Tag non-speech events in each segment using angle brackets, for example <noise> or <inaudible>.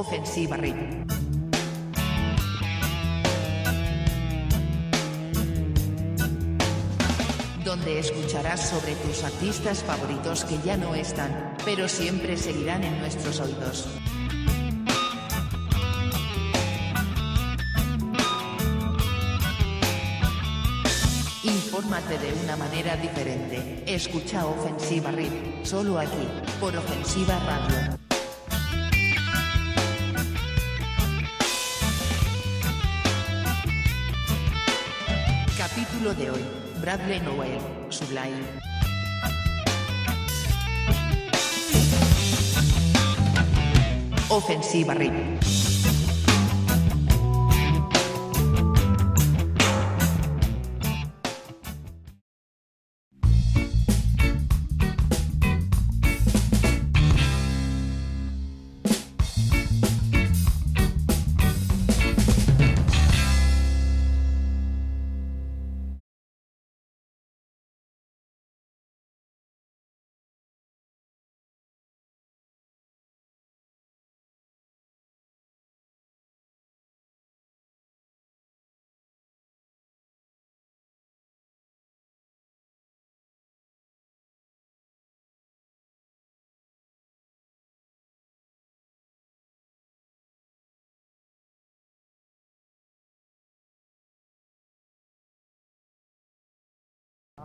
Ofensiva RIP. Donde escucharás sobre tus artistas favoritos que ya no están, pero siempre seguirán en nuestros oídos. Infórmate de una manera diferente. Escucha Ofensiva RIP, solo aquí, por Ofensiva Radio. Capítulo de hoy. Bradley Noel, Sublime. Ofensiva RIP.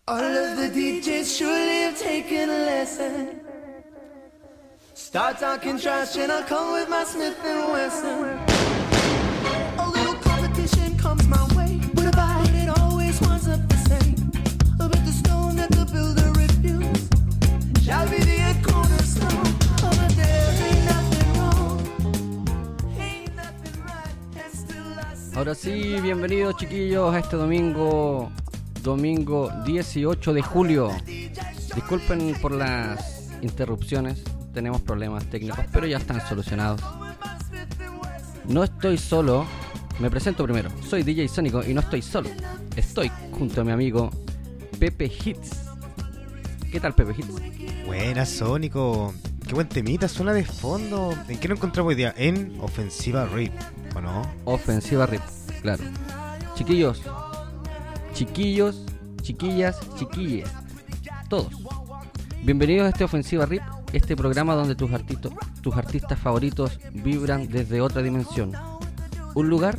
All of the DJs surely have taken a lesson. Start talking trash and I'll come with my Smith and Wesson. A little competition comes my way, but about it always winds up the same. But the stone that the builder refused shall be the cornerstone. Ahora sí, bienvenidos chiquillos a este domingo, domingo 18 de julio. Disculpen por las interrupciones, tenemos problemas técnicos, pero ya están solucionados. No estoy solo, me presento primero, soy DJ Sónico y no estoy solo, estoy junto a mi amigo Pepe Hits. ¿Qué tal Pepe Hits? Buena, Sónico. Qué buen temita, suena de fondo. ¿En qué nos encontramos hoy día? En Ofensiva Rip, ¿o no? Ofensiva RIP, claro. Chiquillos, chiquillos, chiquillas, chiquilles, todos. Bienvenidos a este Ofensiva RIP, este programa donde tus, artistas, tus artistas favoritos vibran desde otra dimensión. Un lugar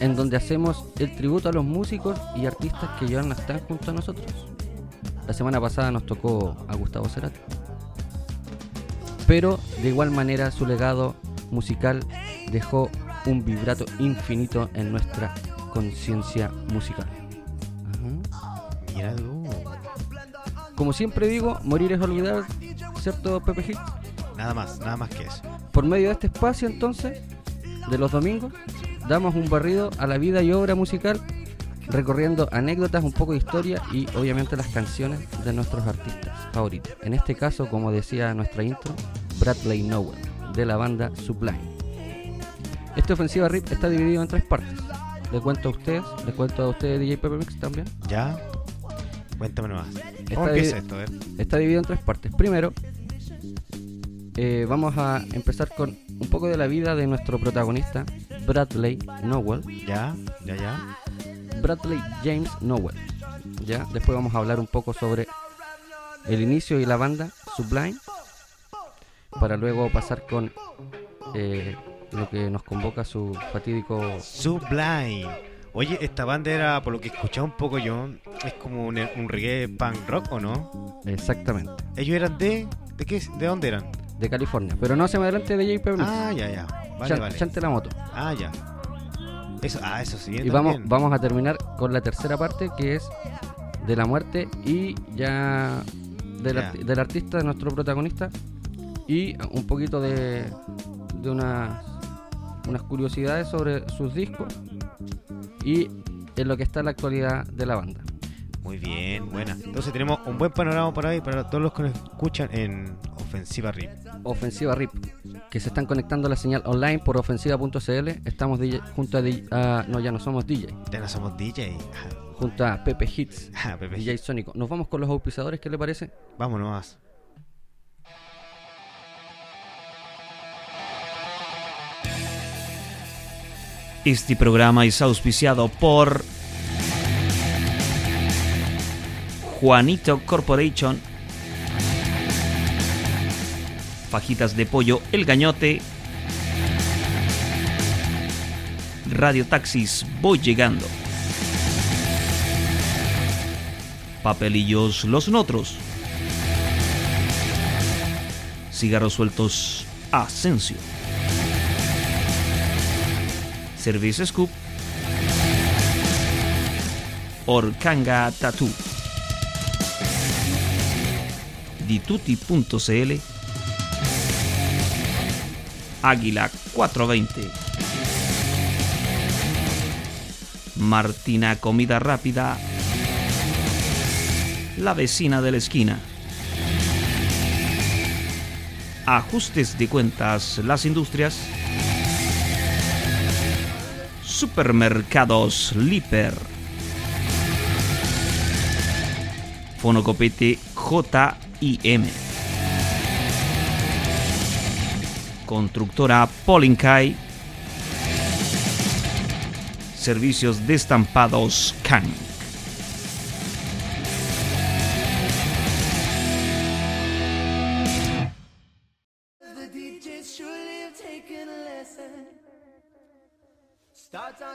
en donde hacemos el tributo a los músicos y artistas que no están junto a nosotros. La semana pasada nos tocó a Gustavo Cerati. Pero de igual manera su legado musical dejó un vibrato infinito en nuestra conciencia musical. Como siempre digo, morir es olvidar, ¿cierto Pepe Hit? Nada más, nada más que eso. Por medio de este espacio entonces, de los domingos, damos un barrido a la vida y obra musical, recorriendo anécdotas, un poco de historia y obviamente las canciones de nuestros artistas favoritos. En este caso, como decía nuestra intro, Bradley Nowell, de la banda Sublime. Este ofensiva RIP está dividido en tres partes. Le cuento a ustedes, le cuento a ustedes DJ Pepper Mix también. ¿Ya? Cuéntame nomás. Está ¿Cómo empieza divi- esto? eh? Está dividido en tres partes. Primero, eh, vamos a empezar con un poco de la vida de nuestro protagonista, Bradley Nowell. ¿Ya? ¿Ya, ya? Bradley James Nowell. ¿ya? Después vamos a hablar un poco sobre el inicio y la banda Sublime. Para luego pasar con eh, lo que nos convoca su fatídico. Sublime. Oye, esta banda era, por lo que escuchaba un poco yo, es como un, un reggae punk rock, ¿o no? Exactamente. Ellos eran de... ¿De qué? ¿De dónde eran? De California. Pero no se me adelante de JP Ah, ya, ya. Vale, vale. Chante la moto. Ah, ya. Eso, ah, eso sí. Y vamos, también. vamos a terminar con la tercera parte que es de la muerte y ya del, arti- del artista, de nuestro protagonista y un poquito de, de unas, unas curiosidades sobre sus discos y en lo que está la actualidad de la banda. Muy bien, buena. Entonces tenemos un buen panorama por ahí para todos los que nos escuchan en Ofensiva RIP. Ofensiva RIP, que se están conectando a la señal online por ofensiva.cl. Estamos DJ junto a, DJ no, ya no somos DJ, Ya no somos DJ. junto a Pepe Hits, <laughs> Pepe. DJ Sónico. Nos vamos con los auspiciadores, ¿qué le parece? Vámonos Este programa es auspiciado por Juanito Corporation, Fajitas de Pollo El Gañote, Radio Taxis Voy Llegando, Papelillos Los Notros, Cigarros Sueltos Asensio. Service Scoop, Orkanga Tattoo, Dituti.cl, Águila 420, Martina Comida Rápida, La Vecina de la Esquina. Ajustes de cuentas Las Industrias. Supermercados Liper. Fonocopete JIM. Constructora Polincay. Servicios de estampados Can.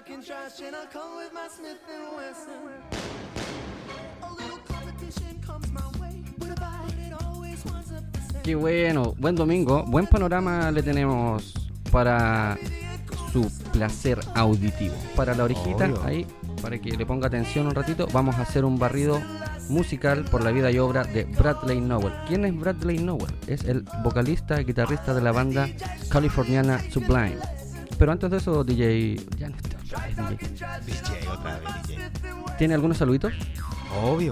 Talking trash and I come with my Smith and Wesson. A little competition comes my way, but about it always winds up the same. Qué bueno, buen domingo, buen panorama le tenemos para su placer auditivo. Para la orejita, Obvio. ahí, para que le ponga atención un ratito, vamos a hacer un barrido musical por la vida y obra de Bradley Nowell. ¿Quién es Bradley Nowell? Es el vocalista y guitarrista de la banda californiana Sublime. Pero antes de eso, DJ... Ya no está DJ. DJ, otra vez, DJ. ¿Tiene algunos saluditos? Obvio.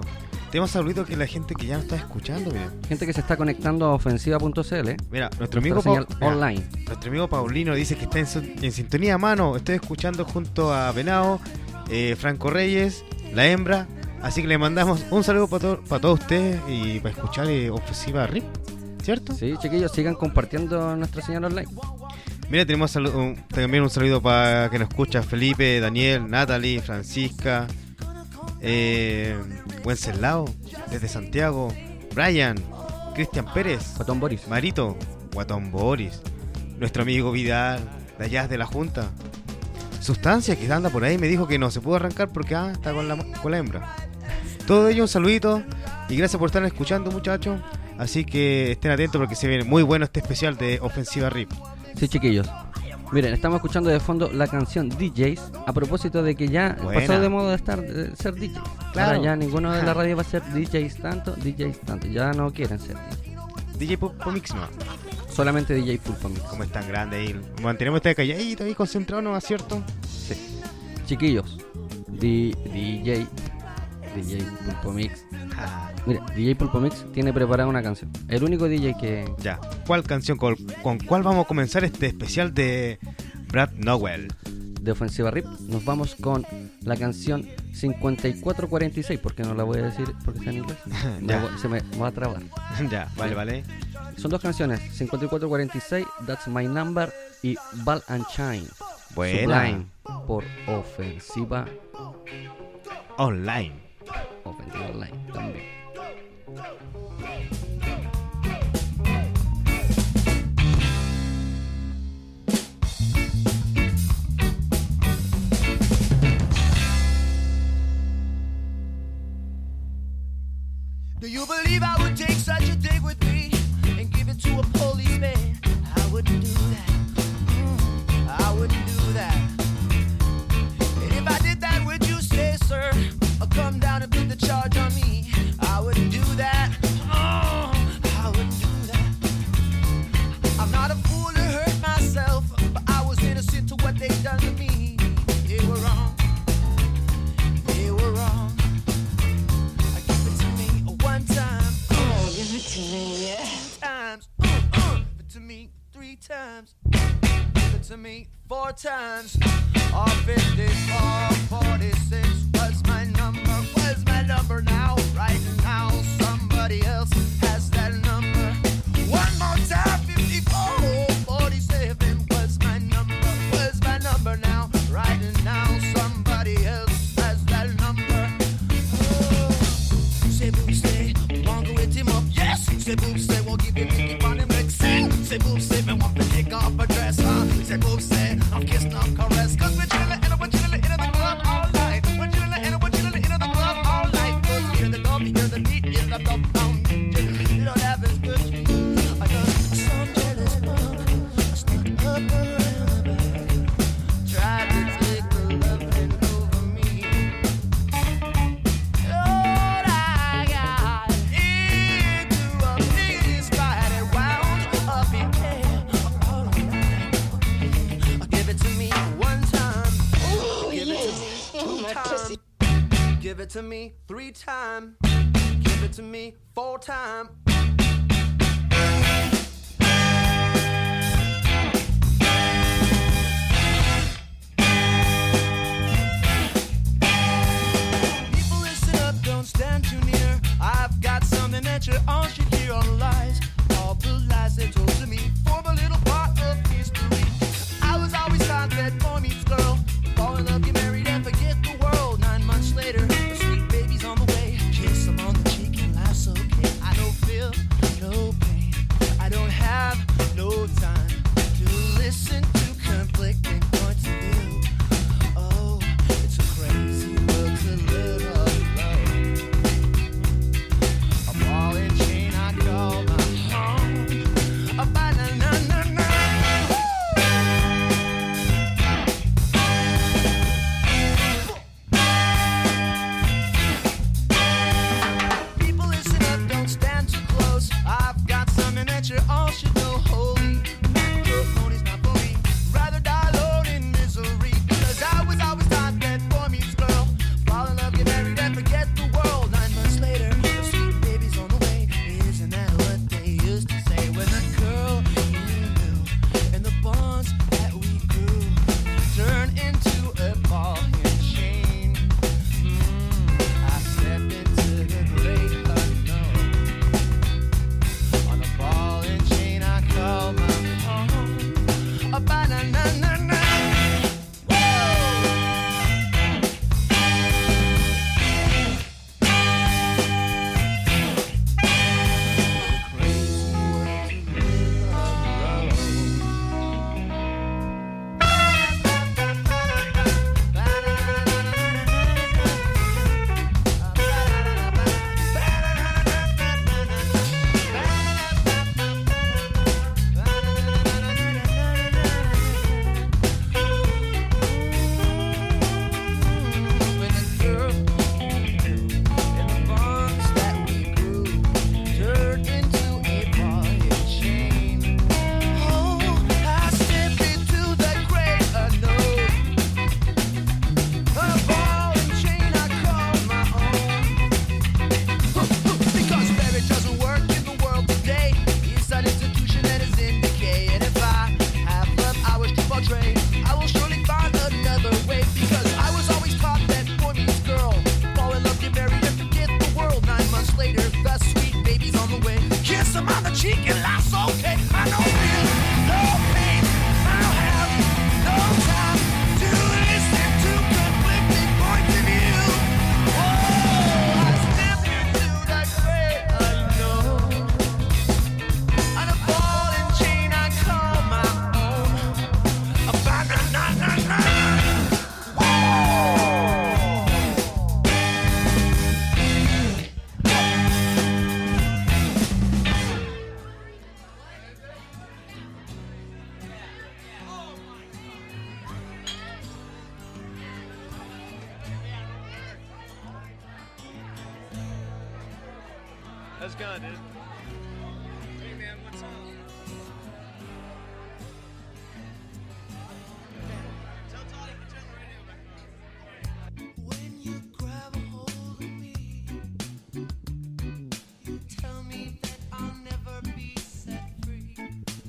Tenemos saluditos que la gente que ya nos está escuchando, mira. Gente que se está conectando a ofensiva.cl. Mira, nuestro amigo señal mira, online. Nuestro amigo Paulino dice que está en, en sintonía, mano. Estoy escuchando junto a Venado, eh, Franco Reyes, la hembra. Así que le mandamos un saludo para para todos ustedes y para escuchar eh, Ofensiva RIP, ¿cierto? Sí, chiquillos, sigan compartiendo nuestra señal online. Mira, tenemos un- también un saludo para que nos escucha Felipe, Daniel, Natalie, Francisca, eh, Wenceslao, desde Santiago, Brian, Cristian Pérez, Patón Boris. Marito, Guatón Boris, nuestro amigo Vidal, de allá de la Junta. Sustancia que anda por ahí me dijo que no se pudo arrancar porque ah, está con la, con la hembra. Todo ello un saludito y gracias por estar escuchando muchachos. Así que estén atentos porque se viene muy bueno este especial de Ofensiva RIP. Sí, chiquillos. Miren, estamos escuchando de fondo la canción DJs a propósito de que ya Buena. pasó de moda estar de ser DJ. Claro. Ahora ya ninguno de la radio va a ser DJs tanto, DJs tanto. Ya no quieren ser DJ. DJ Pop Mix no, Solamente DJ Pulpo Mix. como es tan grande ahí. Mantenemos este calladito ahí concentrado, ¿no es cierto? Sí. Chiquillos, di- DJ, DJ Pulpo Mix. Ah, Mira, DJ Pulpo Mix tiene preparada una canción. El único DJ que ya. ¿Cuál canción, con, con cuál vamos a comenzar este especial de Brad Nowell? de Ofensiva RIP, nos vamos con la canción 5446, porque no la voy a decir porque está en inglés. <laughs> Ya. se me va a trabar. <laughs> ya, vale, vale. Son dos canciones, 5446, That's My Number y Ball and Shine. Buena. Sublime, por Ofensiva, Online. Ofensiva Online también. Do you believe I would take such a dig with me and give it to a policeman? I wouldn't do that. Mm, I wouldn't do that. And if I did that, would you say, sir, or come down and put the charge four times. All 54, 46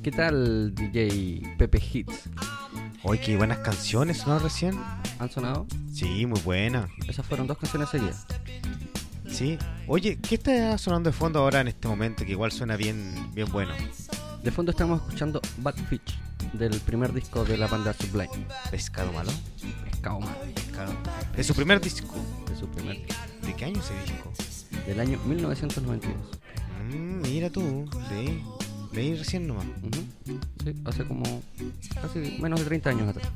¿Qué tal DJ Pepe Hits? Oye, qué buenas canciones, ¿no? Recién. ¿Han sonado? Sí, muy buenas. Esas fueron dos canciones seguidas. Sí. Oye, ¿qué está sonando de fondo ahora en este momento? Que igual suena bien, bien bueno. De fondo estamos escuchando Bad Fish, del primer disco de la banda Sublime. ¿Pescado malo? Pescado malo. Pescado. ¿De su primer disco? De su primer ¿De qué año ese disco? Del año 1992. Mm, mira tú, sí. Leí recién nomás. Sí, hace como casi menos de 30 años atrás.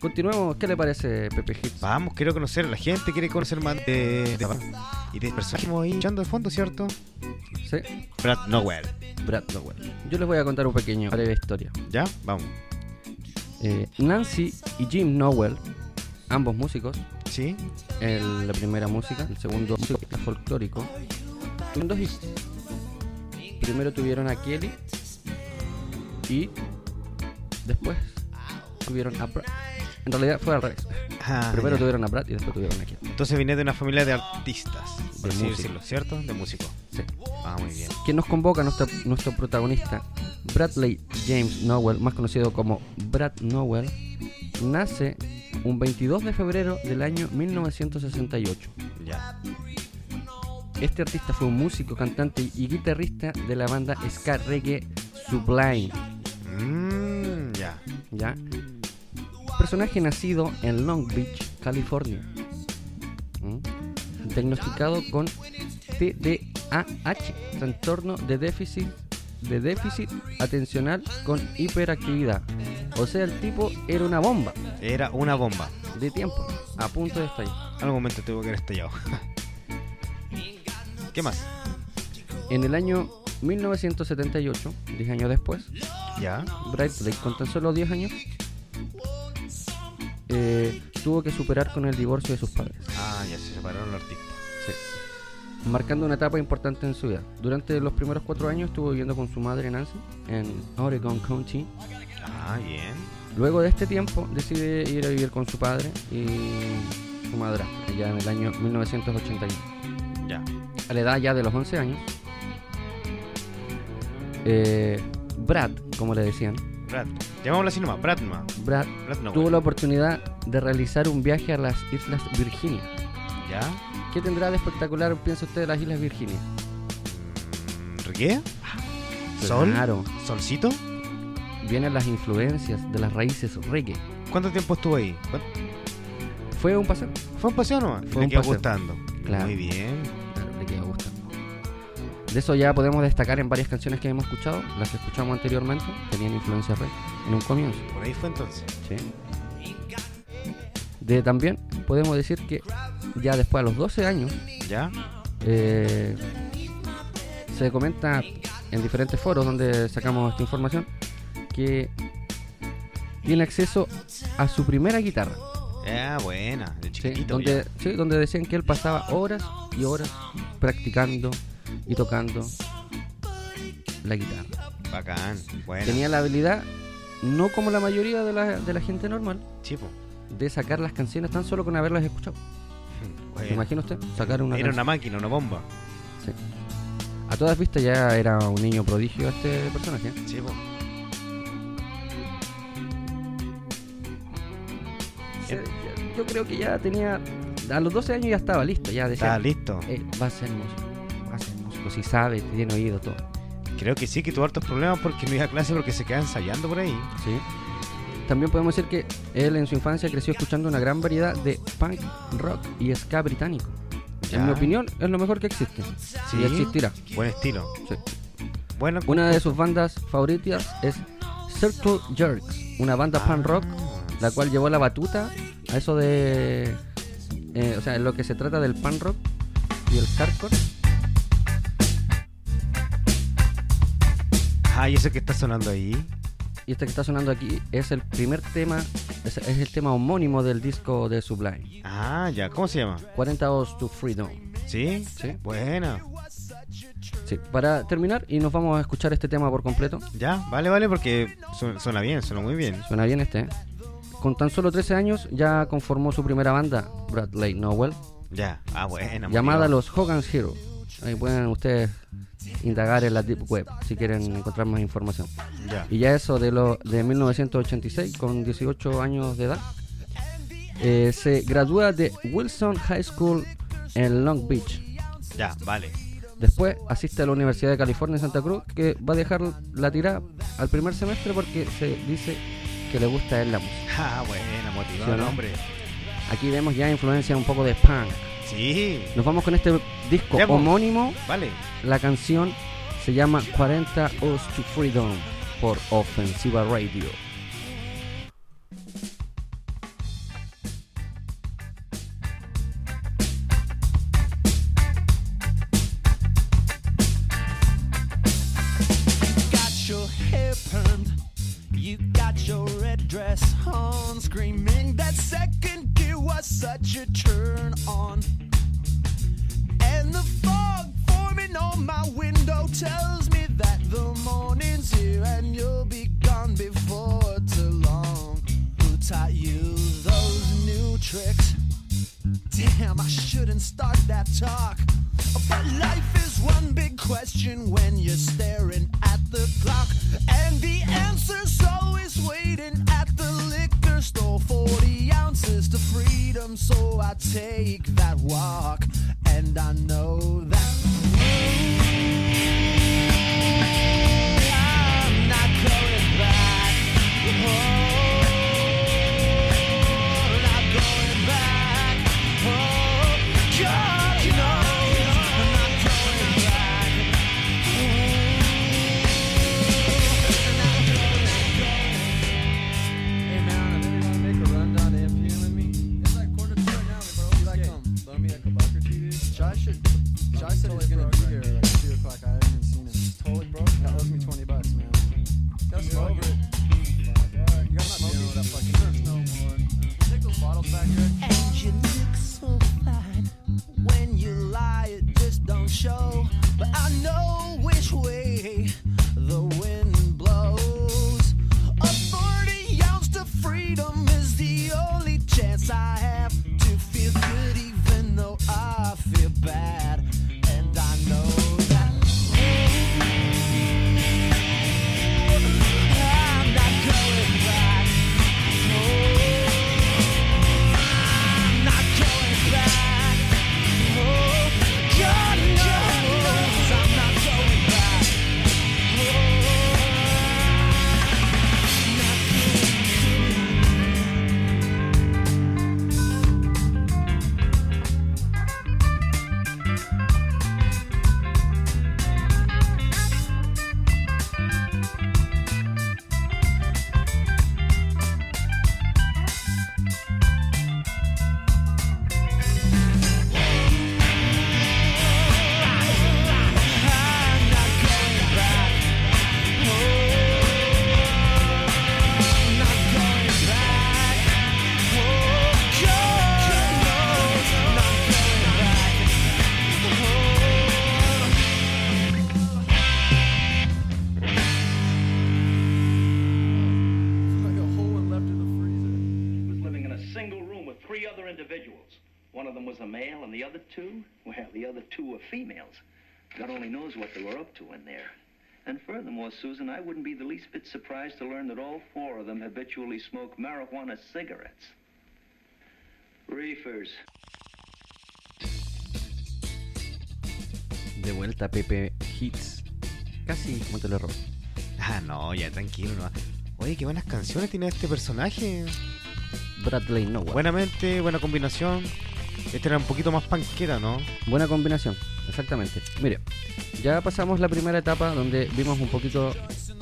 Continuemos, ¿qué le parece Pepe Hits? Vamos, quiero conocer, la gente quiere conocer más de, de y de personajes ahí escuchando de fondo, ¿cierto? Sí, Brad Nowell. Brad Lowell. Yo les voy a contar un pequeño breve historia. ¿Ya? Vamos. Eh, Nancy y Jim Nowell, ambos músicos, ¿Sí? el- la primera música, el segundo música folclórico, tuvieron dos. Primero tuvieron a Kelly y después tuvieron a Brad. En realidad fue al revés. Ah, Primero ya. tuvieron a Brad y después tuvieron a Kelly. Entonces viene de una familia de artistas, por De así músicos. decirlo, ¿cierto? De músicos. Sí. Ah, muy bien. Quien nos convoca, nuestro, nuestro protagonista, Bradley James Nowell, más conocido como Brad Nowell, nace un 22 de febrero del año 1968. Ya. Este artista fue un músico, cantante y guitarrista de la banda ska reggae Sublime, Mmm, ya. ¿ya? Personaje nacido en Long Beach, California. ¿Mm? Diagnosticado con TDAH, trastorno de déficit de déficit atencional con hiperactividad. O sea, el tipo era una bomba Era una bomba. de tiempo, a punto de estallar. Algún momento tuvo que haber estallado. <laughs> ¿Qué más? En el año 1978, 10 años después, Ya. Bradley, con tan solo 10 años, eh, tuvo que superar con el divorcio de sus padres, Ah, ya se separaron los artistas. marcando una etapa importante en su vida. Durante los primeros cuatro años estuvo viviendo con su madre Nancy en Oregon County. Ah, bien. Luego de este tiempo decide ir a vivir con su padre y su madrastra, ya en el año 1981. Ya. A la edad ya de los 11 años, eh, Brad, como le decían, Brad. Llamémoslo así nomás. Brad nomás. Brad tuvo la oportunidad de realizar un viaje a las Islas Virginia. ¿Ya? ¿Qué tendrá de espectacular, piensa usted, las Islas Virginia? Mm, ¿Qué? ¿Sol? Claro, ¿Solcito? vienen las influencias de las raíces reggae. ¿Cuánto tiempo estuvo ahí? ¿Cuánto- Fue un paseo. ¿Fue un paseo nomás? Fue Le un quedó paseo. gustando. Claro. Muy bien. De eso ya podemos destacar en varias canciones que hemos escuchado, las que escuchamos anteriormente, tenían influencia reggae en un comienzo. Por ahí fue entonces. ¿sí? De también podemos decir que ya después a los 12 años ¿Ya? eh, se comenta en diferentes foros donde sacamos esta información que tiene acceso a su primera guitarra, Ah, buena. De ¿sí? chiquitito. donde, ya. sí, donde decían que él pasaba horas y horas practicando y tocando la guitarra. Bacán. Bueno. Tenía la habilidad, no como la mayoría de la, de la gente normal, Chipo. de sacar las canciones tan solo con haberlas escuchado. ¿Se imagina usted? Sacar una Era canción. una máquina, una bomba. Sí. A todas vistas ya era un niño prodigio este personaje. Chipo. Eh, Yo creo que ya tenía. A los 12 años ya estaba listo, ya decía. Está listo. "Eh, va a ser músico. Músico. Si sabe, tiene oído todo. Creo que sí que tuvo hartos problemas porque no iba a clase porque se queda ensayando por ahí. ¿sí? También podemos decir que él en su infancia creció escuchando una gran variedad de punk, rock y ska británico. Ya. En mi opinión, es lo mejor que existe. Sí. Y existirá. Buen estilo. Sí. Bueno. Una de sus bandas favoritas es Circle Jerks, una banda Ah. punk rock, la cual llevó la batuta a eso de. eh, o sea, en lo que se trata del punk rock y el hardcore. Ah, y ese que está sonando ahí. Y este que está sonando aquí es el primer tema, es, es el tema homónimo del disco de Sublime. Ah, ya. ¿Cómo se llama? 40 Hours to Freedom. ¿Sí? Sí. Buena. Sí. Para terminar, y nos vamos a escuchar este tema por completo. Ya, vale, vale, porque su- suena bien, suena muy bien. Suena bien este. ¿eh? Con tan solo 13 años ya conformó su primera banda, Bradley Nowell, Ya. Ah, buena. llamada los Hogan's Heroes. Ahí pueden ustedes indagar en la Deep Web si quieren encontrar más información. Ya. Y ya eso de, lo, de 1986, con 18 años de edad, eh, se gradúa de Wilson High School en Long Beach. Ya, vale. Después asiste a la Universidad de California en Santa Cruz, que va a dejar la tirada al primer semestre porque se dice que le gusta a él la música. Ah, buena, motivado, ¿Sí o no? hombre. Aquí vemos ya influencia un poco de punk. Sí. Nos vamos con este disco homónimo, Vale. la canción Se llama 40 Us to Freedom por Ofensiva Radio. got your red dress on, screaming such a turn on. And the fog forming on my window tells me that the morning's here and you'll be gone before too long. Who taught you those new tricks? Damn, I shouldn't start that talk. But life is one big question when you're staring at the clock. And the answer's always waiting at store. 40 ounces to freedom, so I take that walk. And I know that. Show. But I know God only knows what they were up to in there. And furthermore, Susan, I wouldn't be the least bit surprised to learn that all four of them habitually smoke marijuana cigarettes. Reefers. De vuelta Pepe Hits. Casi como te lo robo. <laughs> Ah, no, ya tranquilo. No. Oye, qué buenas canciones tiene este personaje. Bradley Nowell. Buenamente, buena combinación. Este era un poquito más panquera, ¿no? Buena combinación, exactamente. Mire, ya pasamos la primera etapa donde vimos un poquito,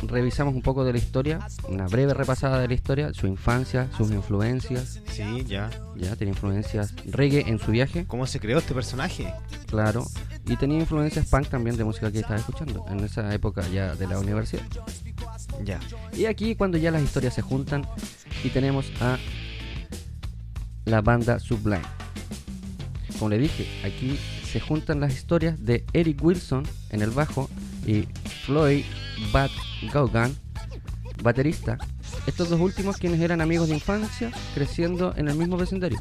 revisamos un poco de la historia, una breve repasada de la historia, su infancia, sus influencias, Sí, ya. ya tenía influencias reggae en su viaje, ¿Cómo se creó este personaje? claro, y tenía influencias punk también de música que estaba escuchando en esa época ya de la universidad. Ya. Y aquí cuando ya las historias se juntan y tenemos a la banda Sublime. Como le dije, aquí se juntan las historias de Eric Wilson en el bajo y Floyd Bat Gaugan, baterista. Estos dos últimos quienes eran amigos de infancia creciendo en el mismo vecindario.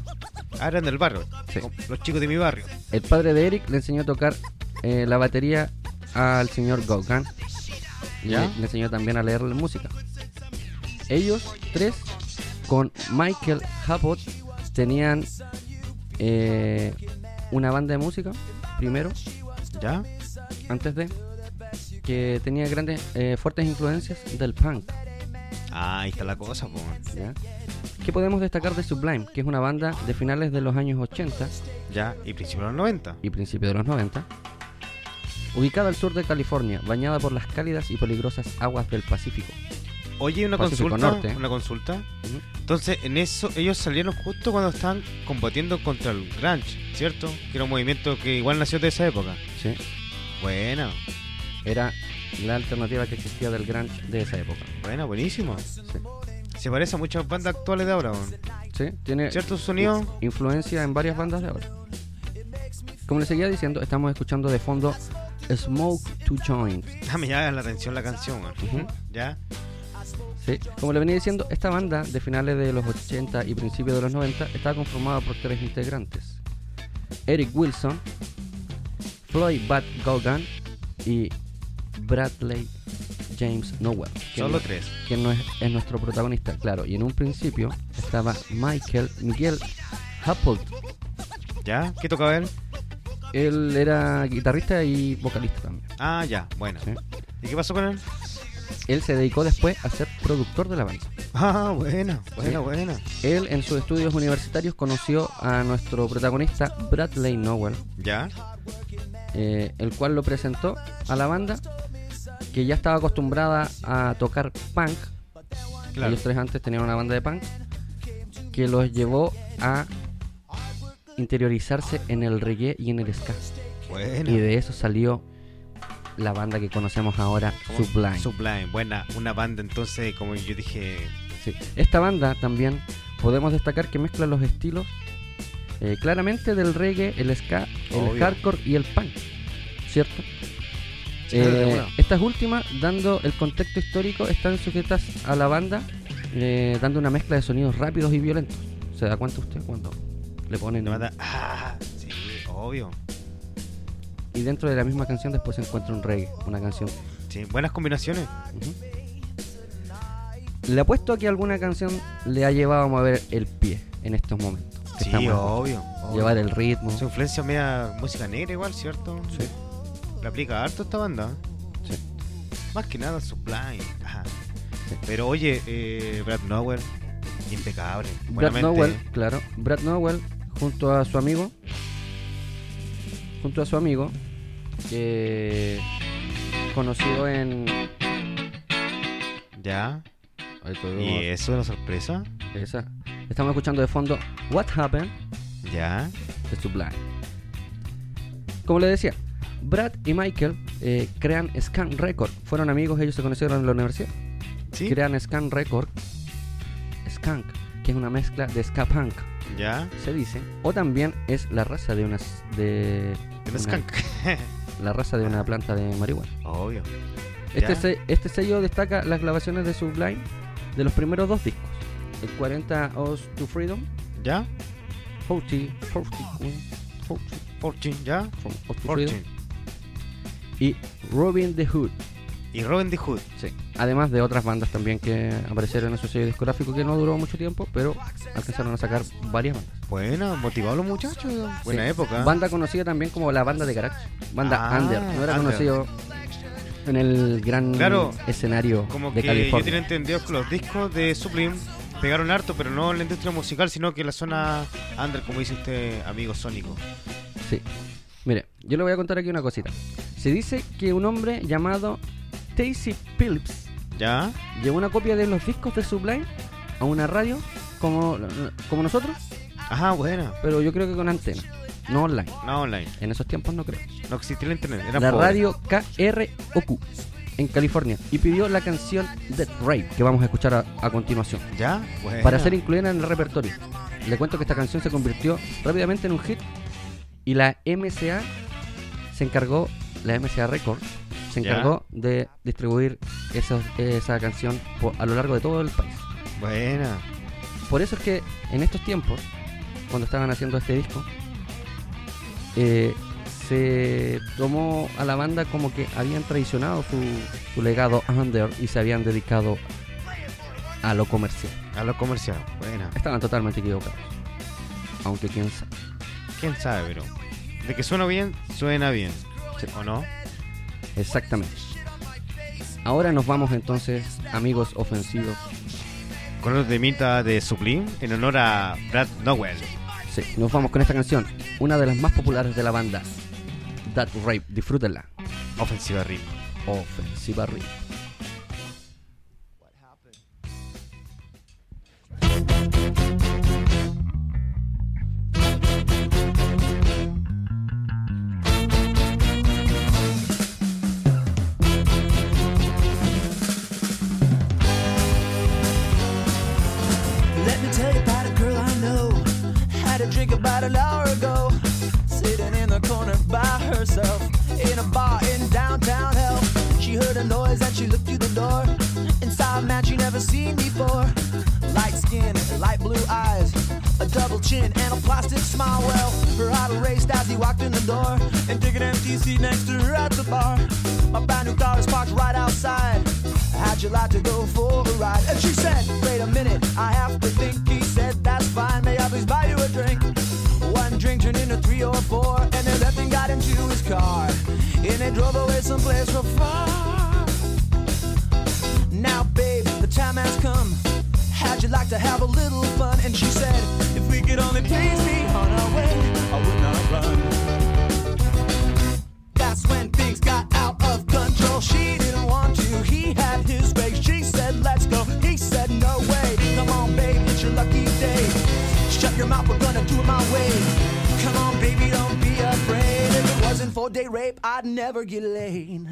Ahora en el barrio. Sí. Los chicos de mi barrio. El padre de Eric le enseñó a tocar eh, la batería al señor Gauguin y ¿Ya? le, le enseñó también a leer la música. Ellos tres con Michael Hapot tenían eh, una banda de música primero, ¿Ya? antes de que tenía grandes, eh, fuertes influencias del punk. Ah, ahí está la cosa, po. ¿ya? ¿Qué podemos destacar de Sublime? Que es una banda de finales de los años 80 Ya, y principio de los 90. y principios de los 90. ubicada al sur de California, bañada por las cálidas y peligrosas aguas del Pacífico. Oye, una Pacífico consulta. Norte. Una consulta. Entonces, en eso, ellos salieron justo cuando estaban combatiendo contra el grunge, ¿cierto? Que era un movimiento que igual nació de esa época. Sí, Buena, era la alternativa que existía del grunge de esa época. buena, buenísimo. Sí, Se parece a muchas bandas actuales de ahora, sí, tiene ¿cierto sonido? influencia en varias bandas de ahora. Como les seguía diciendo, estamos escuchando de fondo Smoke to Join. <laughs> Ah, me llama la atención la canción. Ujú. ¿Ya? Sí, como le venía diciendo, esta banda de finales de los 80 y principios de los 90 estaba conformada por tres integrantes. Eric Wilson, Floyd Bad Gogan y Bradley James Nowell. Solo no- tres. quien no es, es nuestro protagonista, claro. Y en un principio estaba Michael Miguel Happold. ¿Ya? ¿Qué tocaba él? Él era guitarrista y vocalista también. Ah, ya, bueno. Sí. ¿Y qué pasó con él? Él se dedicó después a ser productor de la banda. Ah, buena, buena, Sí. buena. Él en sus estudios universitarios conoció a nuestro protagonista Bradley Nowell, ¿Ya? eh, el cual lo presentó a la banda que ya estaba acostumbrada a tocar punk. Claro. Ellos tres antes tenían una banda de punk que los llevó a interiorizarse en el reggae y en el ska. Buena. Y de eso salió la banda que conocemos ahora, ¿Cómo? Sublime. Sublime, buena. Una banda entonces, como yo dije, Sí. Esta banda también podemos destacar que mezcla los estilos eh, claramente del reggae, el ska, el hardcore y el punk, ¿cierto? Sí, Eh, estas últimas, dando el contexto histórico, están sujetas a la banda, eh, dando una mezcla de sonidos rápidos y violentos. ¿Se da cuenta usted cuando le ponen... banda. <laughs> Ah, sí, obvio. Y dentro de la misma canción después se encuentra un reggae, una canción. Sí, buenas combinaciones. Le apuesto a que alguna canción le ha llevado a mover el pie en estos momentos. Sí, obvio. obvio. Llevar el ritmo. Su influencia media música negra igual, ¿cierto? Sí. Le aplica harto esta banda. Sí. Más que nada Sublime. Ajá. Sí. Pero oye, eh, Brad Nowell, impecable. Brad. Nowell, claro. Brad Nowell, junto a su amigo, junto a su amigo, que conoció en. Ya. ¿Y eso es una sorpresa? esa. Estamos escuchando de fondo What Happened Ya. de Sublime. Como le decía, Brad y Michael eh, crean Scan Record. Fueron amigos, ellos se conocieron en la universidad. ¿Sí? Crean Scan Record, Skank, que es una mezcla de ska punk. Ya. se dice, o también es la raza de unas de Un una- skunk. <laughs> la raza de una planta de marihuana. obvio. Este, se- este sello destaca las grabaciones de Sublime de los primeros dos discos, el 40 Oz to Freedom, ¿Ya? 40, 40, 40 Fortune, ¿ya? from Oz to. Freedom y Robin the Hood. Y Robin the Hood. Sí. Además de otras bandas también que aparecieron en su sello discográfico que no duró mucho tiempo, pero alcanzaron a sacar varias bandas. Buena, motivado los muchachos. Buena Sí. época. Banda conocida también como la banda de garage. Banda Ah, under. No era under. conocido en el gran Claro, escenario Como de que yo California. tenía entendido que los discos de Sublime pegaron harto, pero no en la industria musical, sino que en la zona under, como dice usted, amigo Sónico. Sí. Mire, yo le voy a contar aquí una cosita. Se dice que un hombre llamado Stacy Phillips ¿Ya? llevó una copia de los discos de Sublime a una radio como, como nosotros, Ajá, buena. pero yo creo que con antena, no online. No online. En esos tiempos no creo. No existía el internet. Era la radio KROQ en California y pidió la canción Dead Rape que vamos a escuchar a, a continuación. ¿Ya? Buena. para ser incluida en el repertorio. Le cuento que esta canción se convirtió rápidamente en un hit y la MCA se encargó, la MCA Records, se Ya. encargó de distribuir esa, esa canción a lo largo de todo el país. Buena. Por eso es que en estos tiempos, cuando estaban haciendo este disco, eh, se tomó a la banda como que habían traicionado su, su legado under y se habían dedicado a lo comercial. A lo comercial. Buena. Estaban totalmente equivocados. Aunque quién sabe. ¿Quién sabe, pero? De que suena bien, suena bien. Sí. ¿O no? Exactamente. Ahora nos vamos entonces, amigos ofensivos. Con los temita de Sublime en honor a Brad Nowell. Sí, nos vamos con esta canción, una de las más populares de la banda, That Rape. Disfrútenla. Ofensiva RIP. Ofensiva RIP. Chin and a plastic smile. Well, her heart raced as he walked in the door. And took an empty seat next to her at the bar. My brand new car is parked right outside. How'd you like to go for a ride? And she said, Wait a minute, I have to think. He said, That's fine, may I please buy you a drink? One drink turned into three or four, and they and got into his car. And they drove away someplace real far. Now, babe, the time has come. How'd you like to have a little fun? And she said, could only please be on our way, I would not run. That's when things got out of control. She didn't want to, he had his way. She said, Let's go. He said, No way. Come on, babe, it's your lucky day. Shut your mouth, we're gonna do it my way. Come on, baby, don't be afraid. If it wasn't for day rape, I'd never get laid.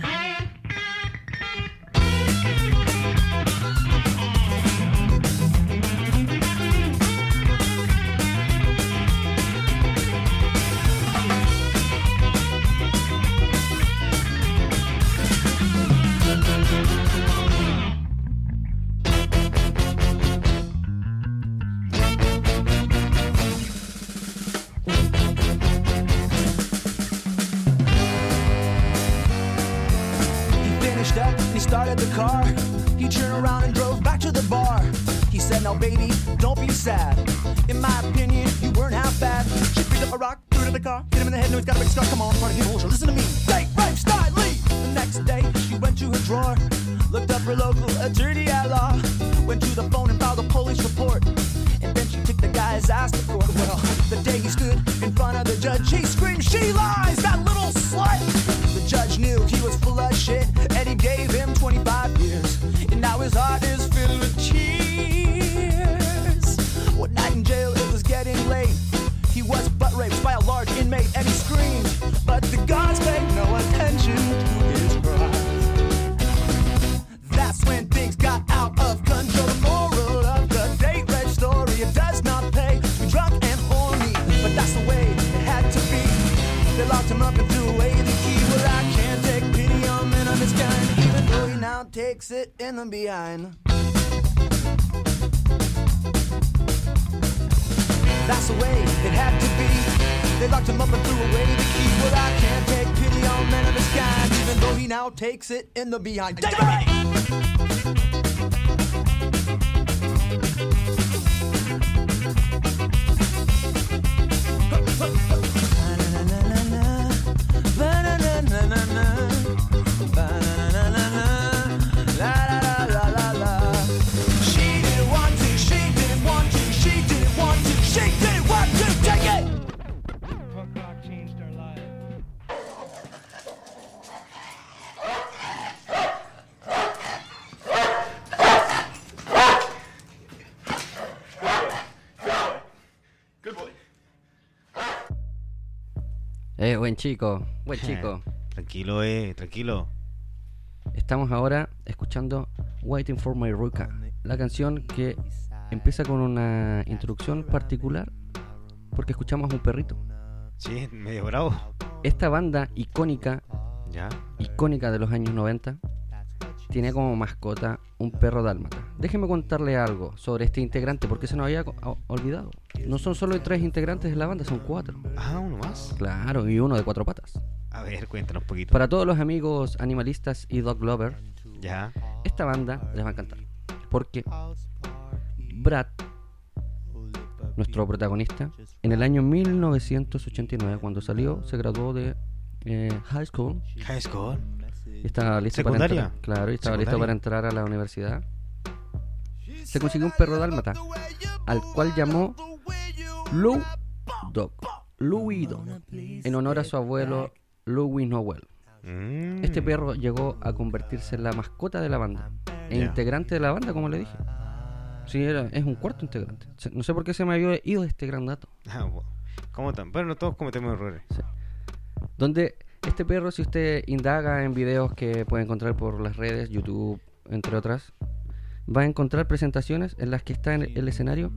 He now takes it in the behind. Buen chico, buen chico. Tranquilo, eh, tranquilo. Estamos ahora escuchando Waiting for My Ruka, la canción que empieza con una introducción particular porque escuchamos a un perrito. Sí, medio bravo. Esta banda icónica, Ya. icónica de los años 90, tiene como mascota un perro dálmata. Déjeme contarle algo sobre este integrante porque se nos había olvidado. No son solo tres integrantes de la banda, son cuatro. Ah, uno más. Claro, y uno de cuatro patas. A ver, cuéntanos un poquito. Para todos los amigos animalistas y dog lover, Ya. esta banda les va a encantar. Porque Brad, nuestro protagonista, en el año 1989, cuando salió, se graduó de eh, high school High School. Y estaba listo para entrar. Claro, y estaba listo para entrar a la universidad. Se consiguió un perro dálmata, al cual llamó Lou Dog, Louis Dog, en honor a su abuelo Louis Noel. Mm. Este perro llegó a convertirse en la mascota de la banda e integrante de la banda, como le dije. Sí, era, es un cuarto integrante. No sé por qué se me había ido este gran dato. Ah. ¿Cómo tan? Bueno, todos cometemos errores. Donde este perro, si usted indaga en videos que puede encontrar por las redes, YouTube, entre otras, va a encontrar presentaciones en las que está en el escenario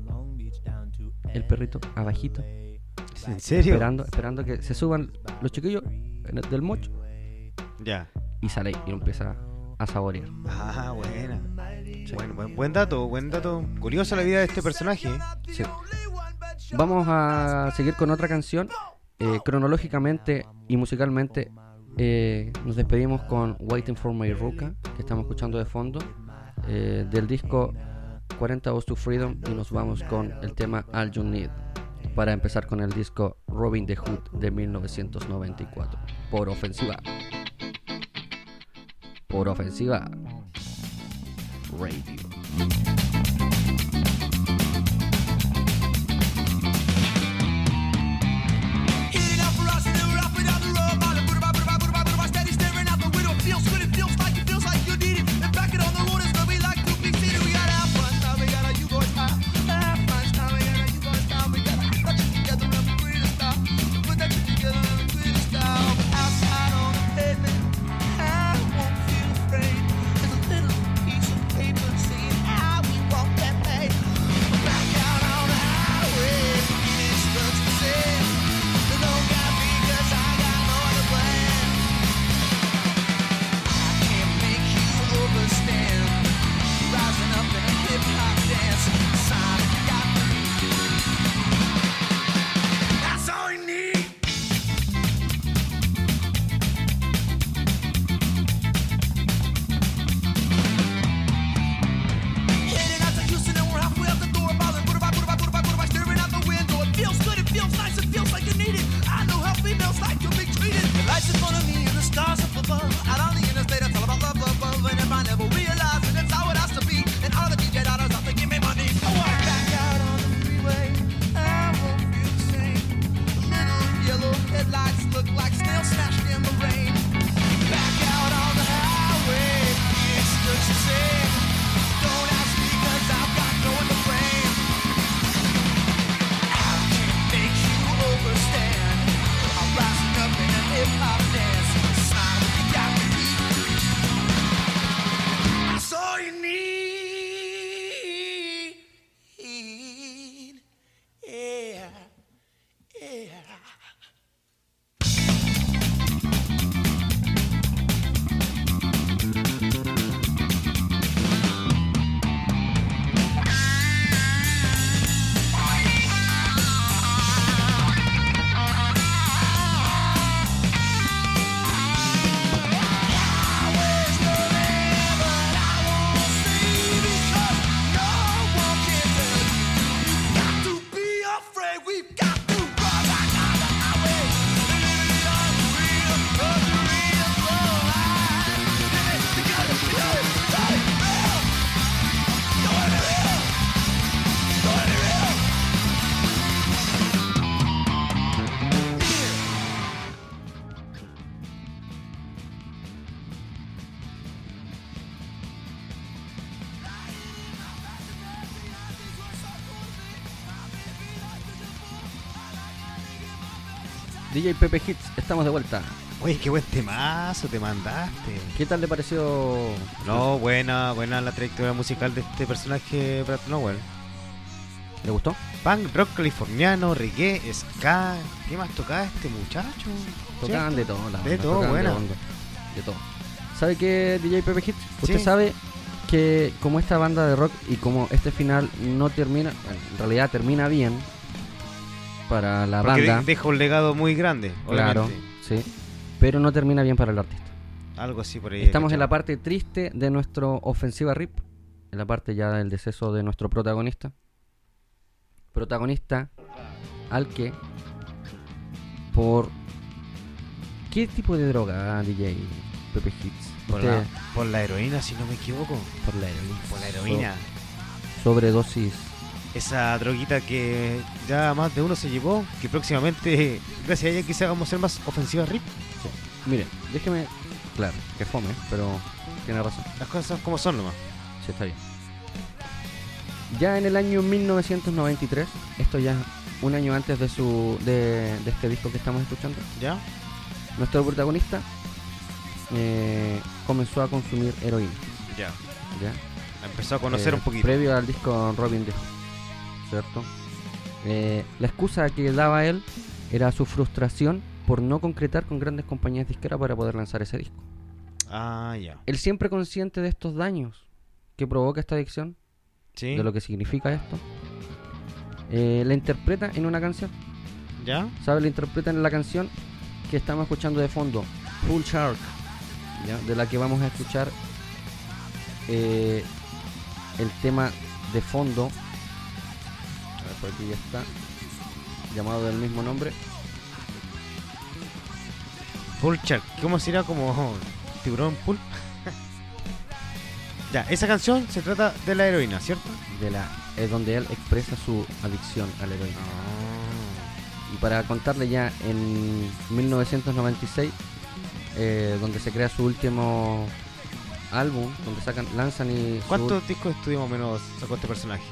el perrito abajito, ¿En serio? esperando, esperando que se suban los chiquillos del mocho Ya. y sale y lo empieza a saborear. Ah, buena. Bueno, buen, buen dato, buen dato. Curiosa la vida de este personaje. ¿eh? Sí. Vamos a seguir con otra canción. Eh, cronológicamente y musicalmente eh, nos despedimos con Waiting for My Ruka, que estamos escuchando de fondo, eh, del disco 40 Hours to Freedom y nos vamos con el tema All You Need para empezar con el disco Robin the Hood de 1994 por ofensiva. Por ofensiva. Radio. DJ Pepe Hits, estamos de vuelta. Oye, qué buen temazo te mandaste. ¿Qué tal le pareció? No, buena, buena la trayectoria musical de este personaje, Brad Nowell. ¿Le gustó? Punk, rock californiano, reggae, ska. ¿Qué más tocaba este muchacho? Tocaban ¿Cierto? de todo, la De todo, buena. De todo. ¿Sabe qué, DJ Pepe Hits? Usted Sí. sabe que como esta banda de rock y como este final no termina, en realidad termina bien para la Porque banda, de- deja un legado muy grande, claro, sí, pero no termina bien para el artista. Algo así por ahí. Estamos en la parte triste de nuestro ofensiva RIP, en la parte ya del deceso de nuestro protagonista. Protagonista al que por ¿qué tipo de droga, DJ Pepe Hits? Por la, por la heroína, si no me equivoco. por la heroína. Por la heroína. So- sobredosis. Esa droguita que ya más de uno se llevó. Que próximamente, <laughs> gracias a ella, quizá vamos a ser más ofensivas RIP. Mire, déjeme Claro, que fome, pero tiene razón. Las cosas como son nomás. Sí, está bien. Ya en el año 1993, esto ya un año antes de su de, de este disco que estamos escuchando, ¿Ya? nuestro protagonista eh, comenzó a consumir heroína. Ya. ¿ya? Empezó a conocer Eh, un poquito. Previo al disco Robin Hood, ¿cierto? Eh, la excusa que daba él era su frustración por no concretar con grandes compañías disqueras para poder lanzar ese disco. Ah, ya. Él siempre consciente de estos daños que provoca esta adicción, Sí. de lo que significa esto, eh, la interpreta en una canción. ¿Ya? ¿Sabe? La interpreta en la canción que estamos escuchando de fondo, Full Shark, ¿ya? de la que vamos a escuchar eh, el tema de fondo. Por aquí ya está. Llamado del mismo nombre. Full Shark. ¿Cómo sería como tiburón pool? <laughs> ya, esa canción se trata de la heroína, ¿cierto? De la, es donde él expresa su adicción a la heroína. Y para contarle ya, en 1996, eh, donde se crea su último álbum, donde sacan, lanzan y... ¿Cuántos discos o menos sacó este personaje?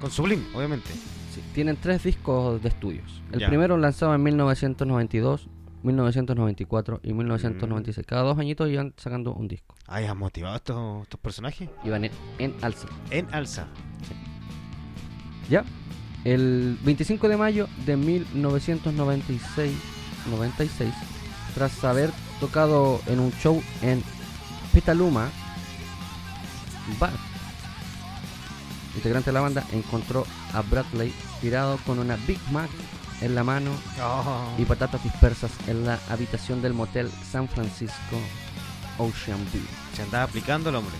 Con Sublime, obviamente. Sí, tienen tres discos de estudios. El Ya. primero lanzado en 1992, 1994 y 1996. Cada dos añitos iban sacando un disco. Ay, ¿has motivado estos, estos personajes? Iban en, en alza. En alza. ¿Ya? El 25 de mayo de 1996, 96, tras haber tocado en un show en Petaluma, Bart, integrante de la banda, encontró a Bradley tirado con una Big Mac en la mano y patatas dispersas en la habitación del motel San Francisco Ocean View. Se andaba aplicando el hombre.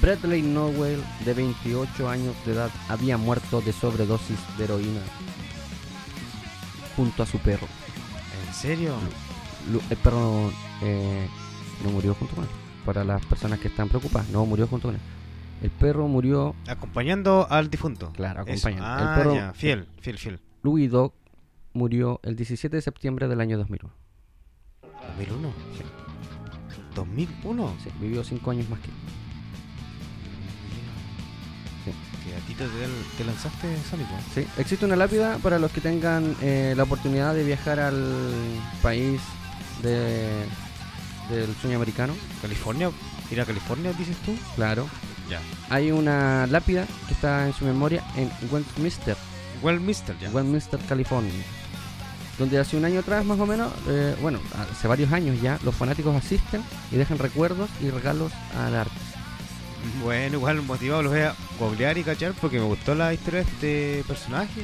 Bradley Norwell, de 28 años de edad, había muerto de sobredosis de heroína junto a su perro. ¿En serio? Lu- El perro eh, no murió junto con él. Para las personas que están preocupadas, no murió junto con él. El perro murió, Acompañando al difunto. claro, acompañando. Ah, el perro, ya. Fiel, fiel, fiel. Louis Dog, murió el 17 de septiembre del año 2001. 2001. 2001. Sí, vivió 5 años más que él. Sí. Que a ti te, te lanzaste, Sónico. Sí, existe una lápida para los que tengan eh, la oportunidad de viajar al país de, del sueño americano. ¿California? ¿Ir a California, dices tú? Claro. Ya. Hay una lápida que está en su memoria en Westminster, Well, Mister, ya. Westminster, California. Donde hace un año atrás, más o menos, eh, bueno, hace varios años ya, los fanáticos asisten y dejan recuerdos y regalos al arte. Bueno, igual motivado los voy a googlear y cachar porque me gustó la historia de este personaje.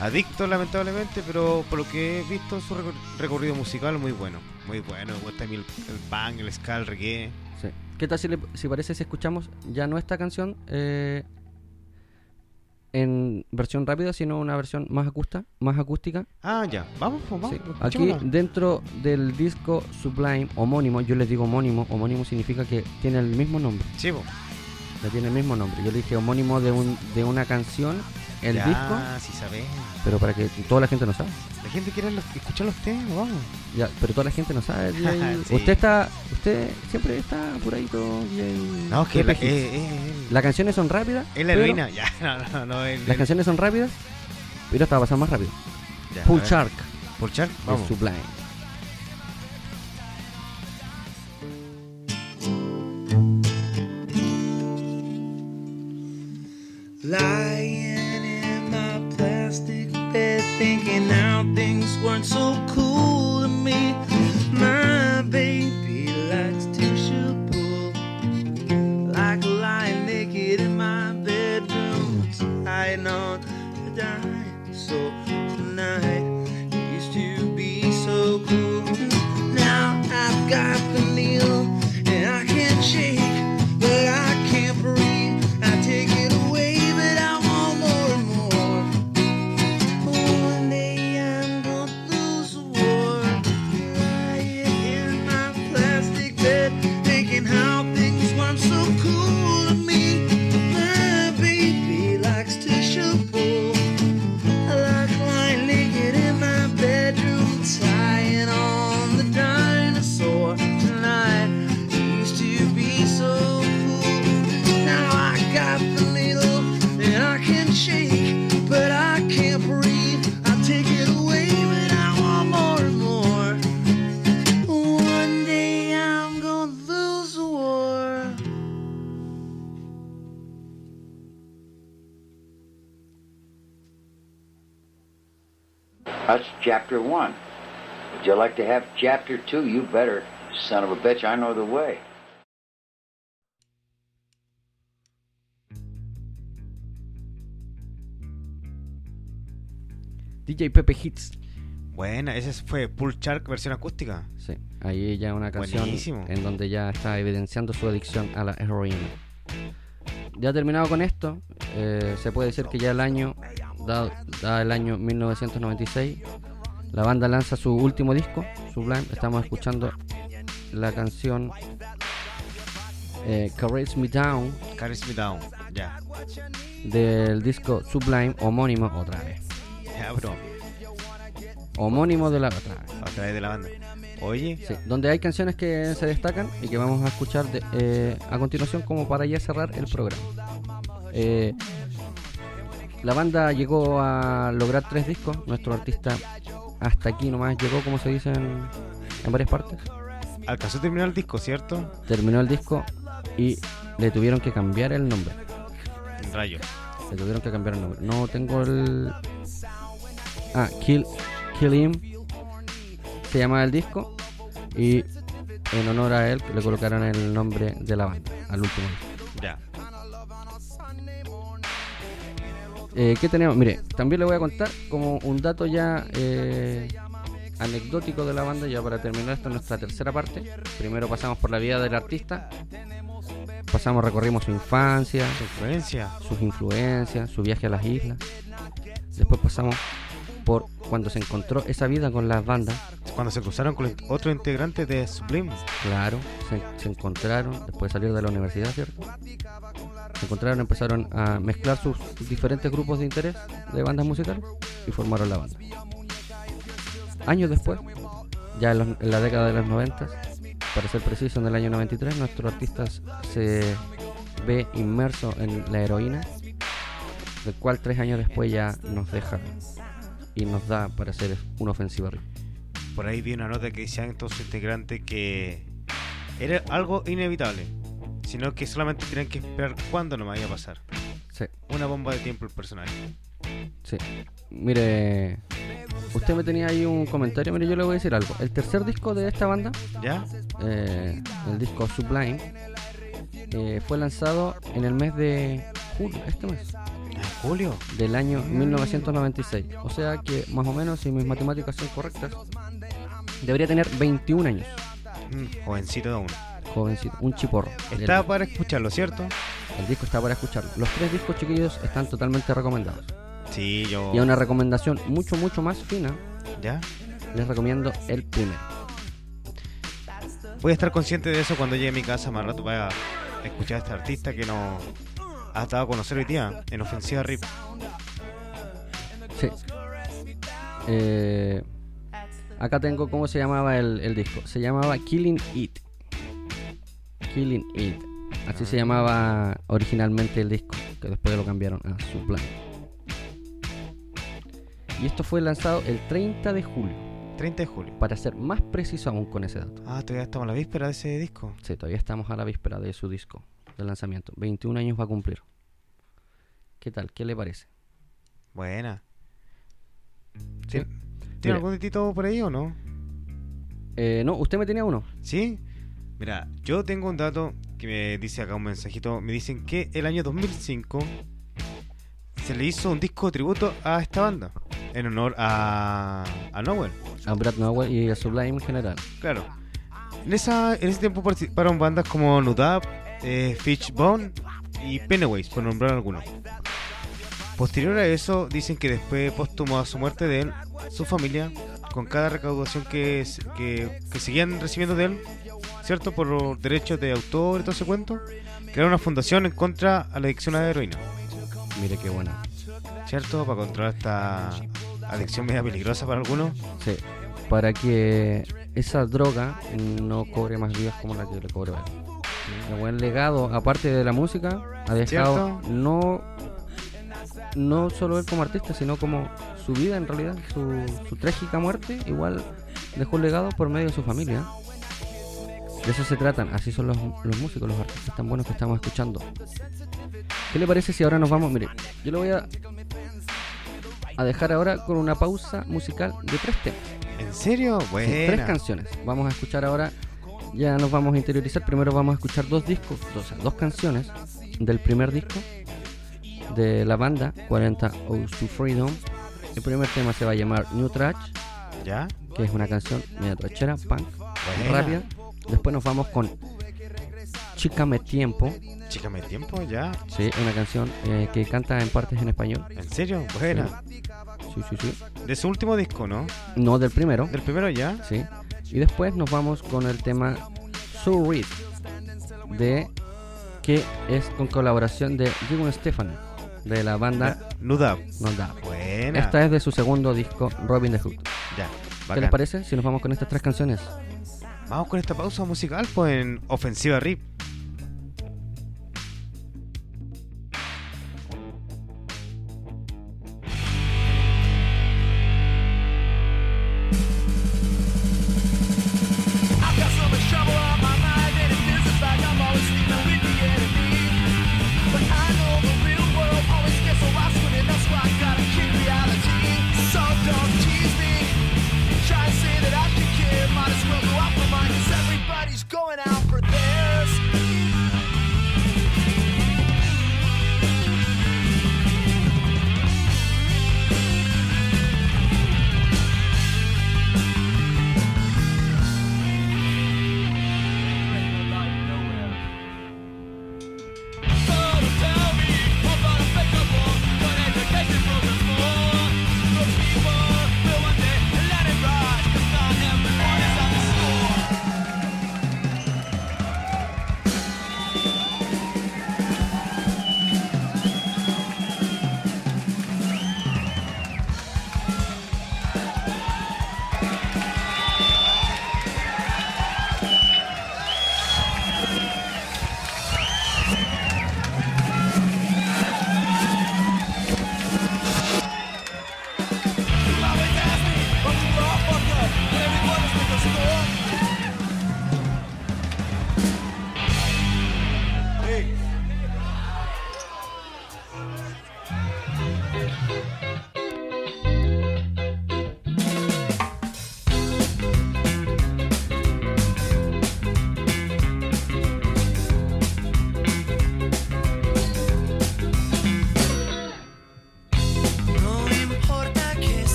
Adicto, lamentablemente, pero por lo que he visto, su recor- recorrido musical muy bueno. Muy bueno, me gusta a mí el, el punk, el ska, el reggae. Sí. ¿Qué tal si, le- si parece si escuchamos ya no esta canción eh, en versión rápida, sino una versión más acústica? Más acústica? Ah, ya, vamos, pues, vamos. Sí. Aquí dentro del disco Sublime homónimo, yo les digo homónimo, homónimo significa que tiene el mismo nombre, Sí, po. le tiene el mismo nombre. Yo le dije homónimo de, un, de una canción, el ya, disco, sí sabes. pero para que toda la gente no sabe. La gente quiere los- escuchar los temas, vamos. Ya, pero toda la gente no sabe. <laughs> Sí. Usted está, usted siempre está apuradito. DJ. No, que la, eh, eh, eh, Las canciones son rápidas. es la heroína. Ya, <laughs> no, no, no. el- Las el- canciones son rápidas, pero esta va a pasar más rápido. ya, Full. Shark Full Shark, vamos. Sublime. Chapter two? You better, son of a bitch. I know the way. DJ Pepe Hits. Buena, ese fue Pull Shark versión acústica. Sí, ahí ya una canción Buenísimo. en donde ya está evidenciando su adicción a la heroína. Ya terminado con esto, eh, se puede decir que ya el año, dado, dado el año 1996, la banda lanza su último disco, Sublime. Estamos escuchando la canción eh, Caress Me Down Carries Me Down. Ya. del disco Sublime homónimo otra vez. Ya, bro. Homónimo de la otra vez. De la banda. Oye, Sí, donde hay canciones que se destacan y que vamos a escuchar de- eh, a continuación como para ya cerrar el programa. Eh, la banda llegó a lograr tres discos, nuestro artista hasta aquí nomás llegó, como se dice en, en varias partes. alcanzó a terminar el disco, ¿cierto? Terminó el disco y le tuvieron que cambiar el nombre. Rayo. Le tuvieron que cambiar el nombre. No tengo el... Ah, Kill, Kill Him se llama el disco y en honor a él le colocaron el nombre de la banda al último. Eh, ¿Qué tenemos? Mire, también le voy a contar como un dato ya eh, anecdótico de la banda, ya para terminar esta nuestra tercera parte. Primero pasamos por la vida del artista, pasamos, recorrimos su infancia, Su influencia. sus influencias, su viaje a las islas. Después pasamos por cuando se encontró esa vida con las bandas. Cuando se cruzaron con otro integrante de Sublime. Claro, se, se encontraron después de salir de la universidad, ¿cierto? Encontraron, empezaron a mezclar sus diferentes grupos de interés de bandas musicales y formaron la banda. Años después, ya en, los- en la década de los 90, para ser preciso, en el año 93, nuestro artista se ve inmerso en la heroína, del cual tres años después ya nos deja y nos da para hacer una ofensiva. Por ahí vi una nota que decían todos sus integrantes que era algo inevitable. Sino que solamente tenían que esperar cuándo nos iba a pasar. Sí. Una bomba de tiempo el personaje. Sí. Mire, usted me tenía ahí un comentario. Mire, yo le voy a decir algo. El tercer disco de esta banda, ¿Ya? eh, el disco Sublime, eh, fue lanzado en el mes de julio, este mes, Julio. del año 1996. O sea que más o menos, si mis matemáticas son correctas, debería tener 21 años. Mm, jovencito de aún. Jovencito, un chiporro. Está para escucharlo, ¿cierto? el disco está para escucharlo. Los tres discos chiquillos están totalmente recomendados. Sí, yo. Y a una recomendación mucho, mucho más fina, ¿Ya? les recomiendo el primero. Voy a estar consciente de eso cuando llegue a mi casa más rato para escuchar a este artista que nos ha dado a conocer hoy día en Ofensiva RIP. Sí. Eh, acá tengo cómo se llamaba el, el disco. Se llamaba Killing It. Killing It. Así se llamaba originalmente el disco, que después lo cambiaron a Sublime. Y esto fue lanzado el 30 de julio, 30 de julio. para ser más preciso aún con ese dato. Ah, todavía estamos a la víspera de ese disco. Sí, todavía estamos a la víspera de su disco de lanzamiento. 21 años va a cumplir. ¿Qué tal? ¿Qué le parece? Buena. Sí. ¿Tiene Mira. algún ditito por ahí o no? Eh, no, usted me tenía uno. ¿Sí? Mira, yo tengo un dato que me dice acá un mensajito. Me dicen que el año 2005 se le hizo un disco de tributo a esta banda. En honor a, a Nowell. A Brad Nowell y a Sublime en general. Claro. En, esa, en ese tiempo participaron bandas como Nudab, eh, Fishbone y Pennywise, por nombrar algunos. Posterior a eso, dicen que después, póstumo a su muerte de él, su familia, con cada recaudación que, que, que seguían recibiendo de él, ¿cierto? Por los derechos de autor y todo ese cuento, crearon una fundación en contra a la adicción a la heroína, Mire qué bueno. ¿cierto? Para controlar esta adicción media peligrosa para algunos. Sí, para que esa droga no cobre más vidas como la que le cobró él. El buen legado, aparte de la música, ha dejado ¿Cierto? no no solo él como artista, sino como su vida en realidad, su, su trágica muerte, igual dejó un legado por medio de su familia. De eso se tratan, así son los, los músicos, los artistas tan buenos que estamos escuchando. ¿Qué le parece si ahora nos vamos? Mire, yo le voy a a dejar ahora con una pausa musical de tres temas. ¿En serio? Sí, Buena. tres canciones. Vamos a escuchar ahora, ya nos vamos a interiorizar. Primero vamos a escuchar dos discos, dos, o sea, dos canciones del primer disco de la banda, 40 O's to Freedom. El primer tema se va a llamar New Trash, ¿Ya? que es una canción media trachera, punk, Buena. rápida. Después nos vamos con Chícame Tiempo, Chícame tiempo, ya. sí, una canción eh, que canta en partes en español. ¿En serio? Buena. Sí, sí, sí. De su último disco, ¿no? No del primero, Del primero ya. sí. Y después nos vamos con el tema So Read, de que es con colaboración de Jimmy Stefan, de la banda. No Doubt. Buena. Esta es de su segundo disco, Robin the Hood. Ya. ¿Qué les parece si nos vamos con estas tres canciones? Vamos con esta pausa musical, pues en Ofensiva Rip.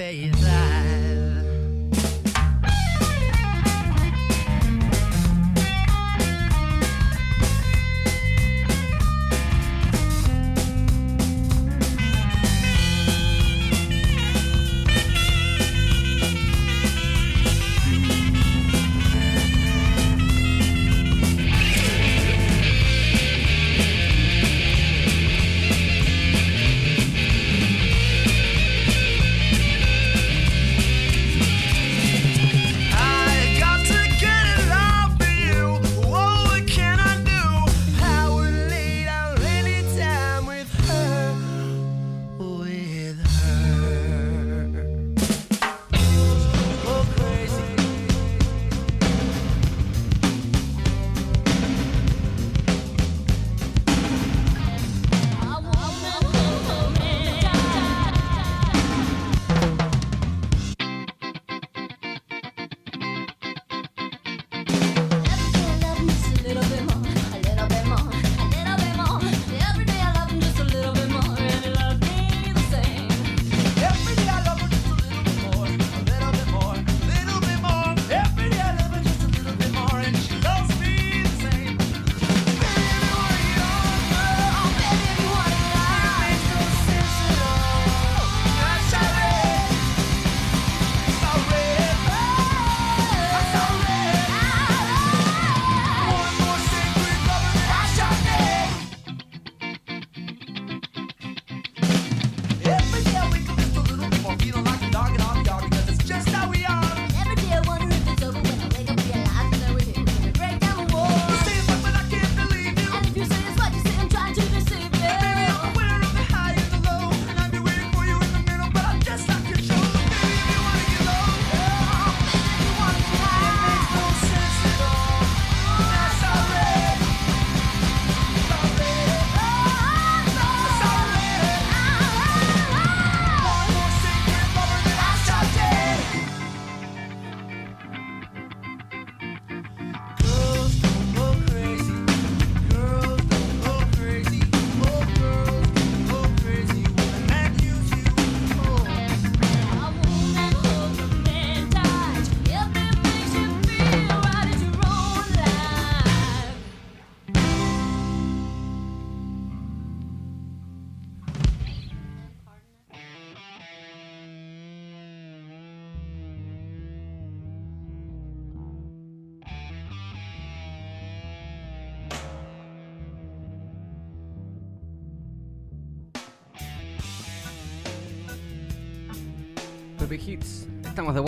En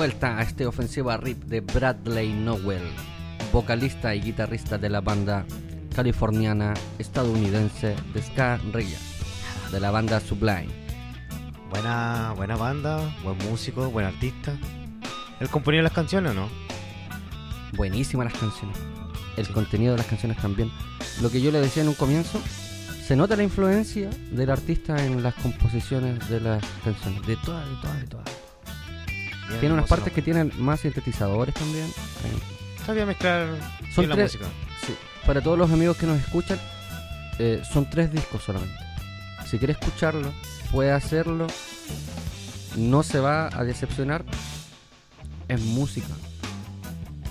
vuelta a este ofensiva rip de Bradley Nowell, vocalista y guitarrista de la banda californiana estadounidense de Ska Rilla, de la banda Sublime. Buena, buena banda, buen músico, buen artista. ¿Él componía las canciones o no? Buenísimas las canciones. El contenido de las canciones también. Lo que yo le decía en un comienzo, se nota la influencia del artista en las composiciones de las canciones. De todas, de todas, de todas. Bien Tiene unas partes que tienen más sintetizadores también. Sabía mezclar Son la tres- música. Sí, para todos los amigos que nos escuchan, eh, son tres discos solamente. Si quiere escucharlo, puede hacerlo. No se va a decepcionar. Es música.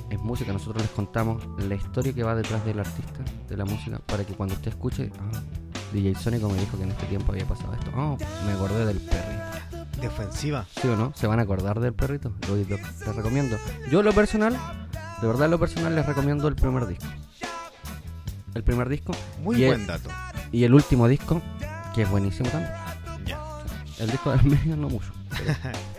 Es música. Nosotros les contamos la historia que va detrás del artista, de la música, para que cuando usted escuche, ah, DJ Sónico me dijo que en este tiempo había pasado esto. Oh, me acordé del perrito. De ofensiva. ¿Sí o no? ¿Se van a acordar del perrito? Lo- lo- les recomiendo. Yo, lo personal, de verdad, lo personal, les recomiendo el primer disco. El primer disco Muy buen el- dato. y el último disco, que es buenísimo también. Ya. El disco del medio no mucho. <laughs>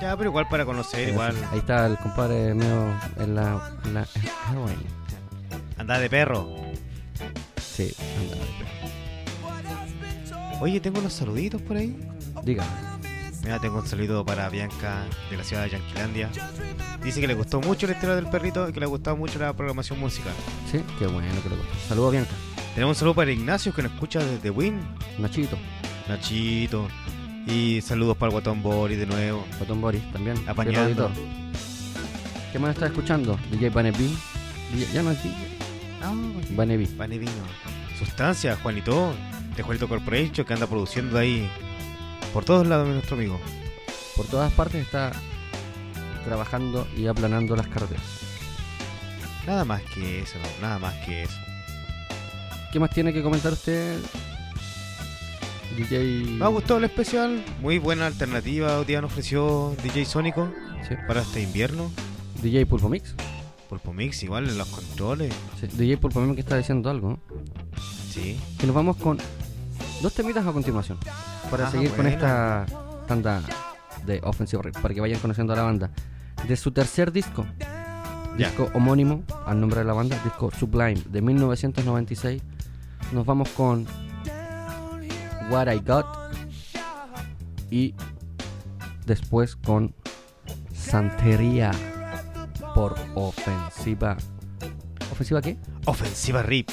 Ya, pero igual para conocer, igual. Ahí está el compadre mío en la, en la heroin. Anda de perro. Sí, anda. Oye, tengo unos saluditos por ahí. Dígame. Mira, tengo un saludo para Bianca de la ciudad de Yanquilandia. Dice que le gustó mucho la historia del perrito y que le ha gustado mucho la programación musical. Sí, qué bueno que le gusta. Saludos, Bianca. Tenemos un saludo para Ignacio que nos escucha desde Win. Nachito, Nachito. Y saludos para el Guatón Boris de nuevo. Botón Boris también. Apañando. ¿Qué más está escuchando? DJ Banebi. Ya no es DJ. Banebi. Pane Vino. Sustancia, Juanito. De Juanito Corporation que anda produciendo ahí por todos lados nuestro amigo. Por todas partes está trabajando y aplanando las carreteras. Nada más que eso, no, nada más que eso. ¿Qué más tiene que comentar usted? DJ. Me ha gustado el especial. Muy buena alternativa nos ofreció DJ Sónico Sí. para este invierno. DJ Pulpo Mix. Pulpo Mix igual en los controles. Sí, DJ Pulpo Mix que está diciendo algo. ¿no? Sí. Y nos vamos con dos temitas a continuación. Para Ah, seguir con esta tanda de Offensive Rap, para que vayan conociendo a la banda. De su tercer disco, disco homónimo al nombre de la banda, disco Sublime de 1996, nos vamos con What I Got y después con Santería por Ofensiva. ¿Ofensiva qué? Ofensiva RIP.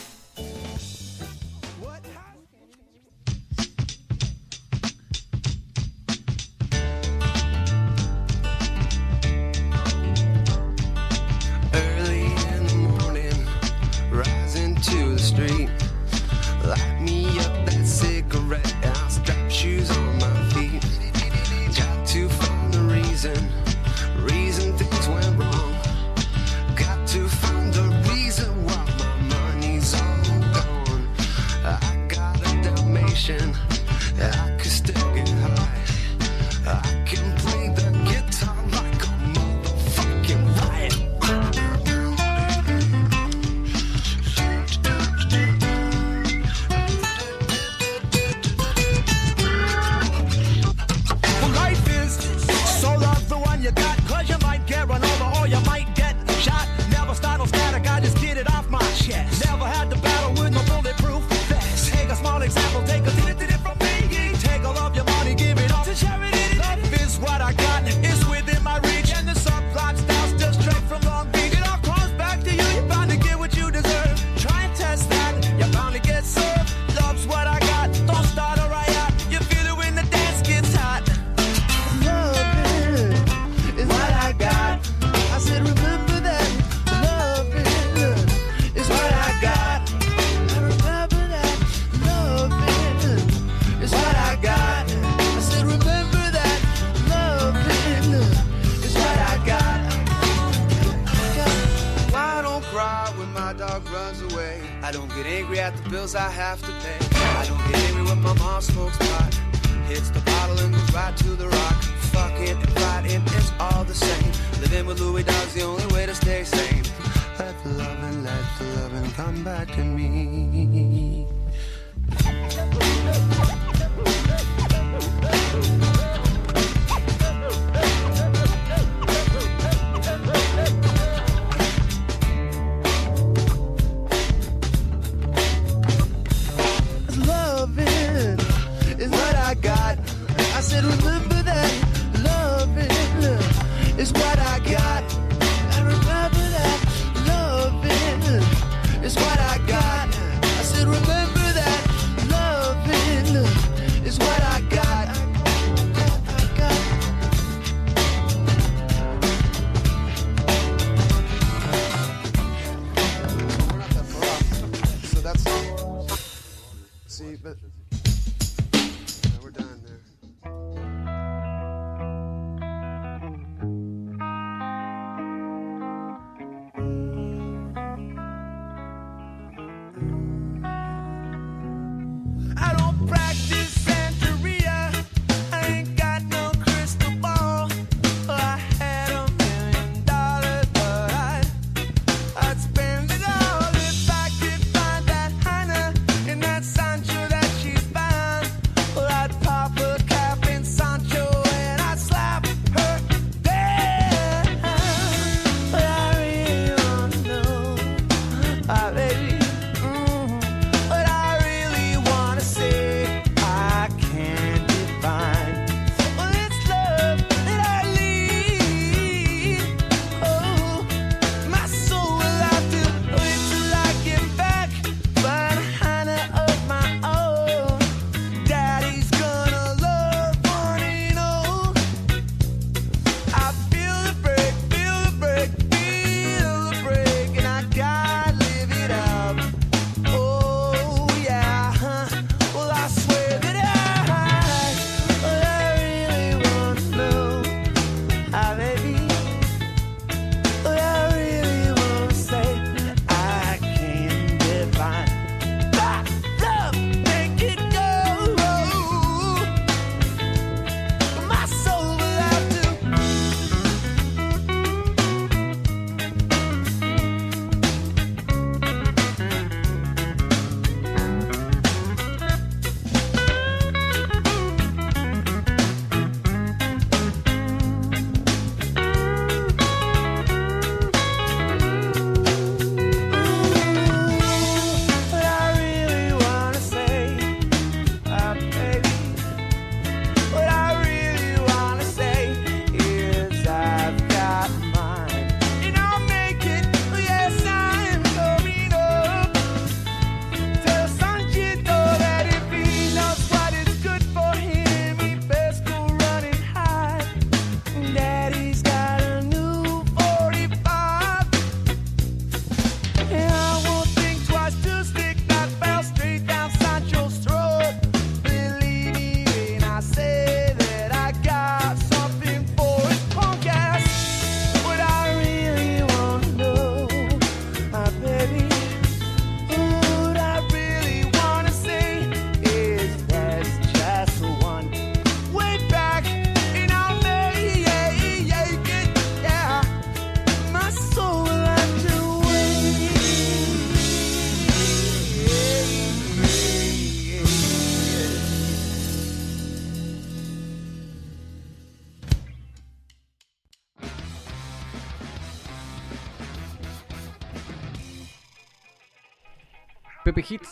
Hits.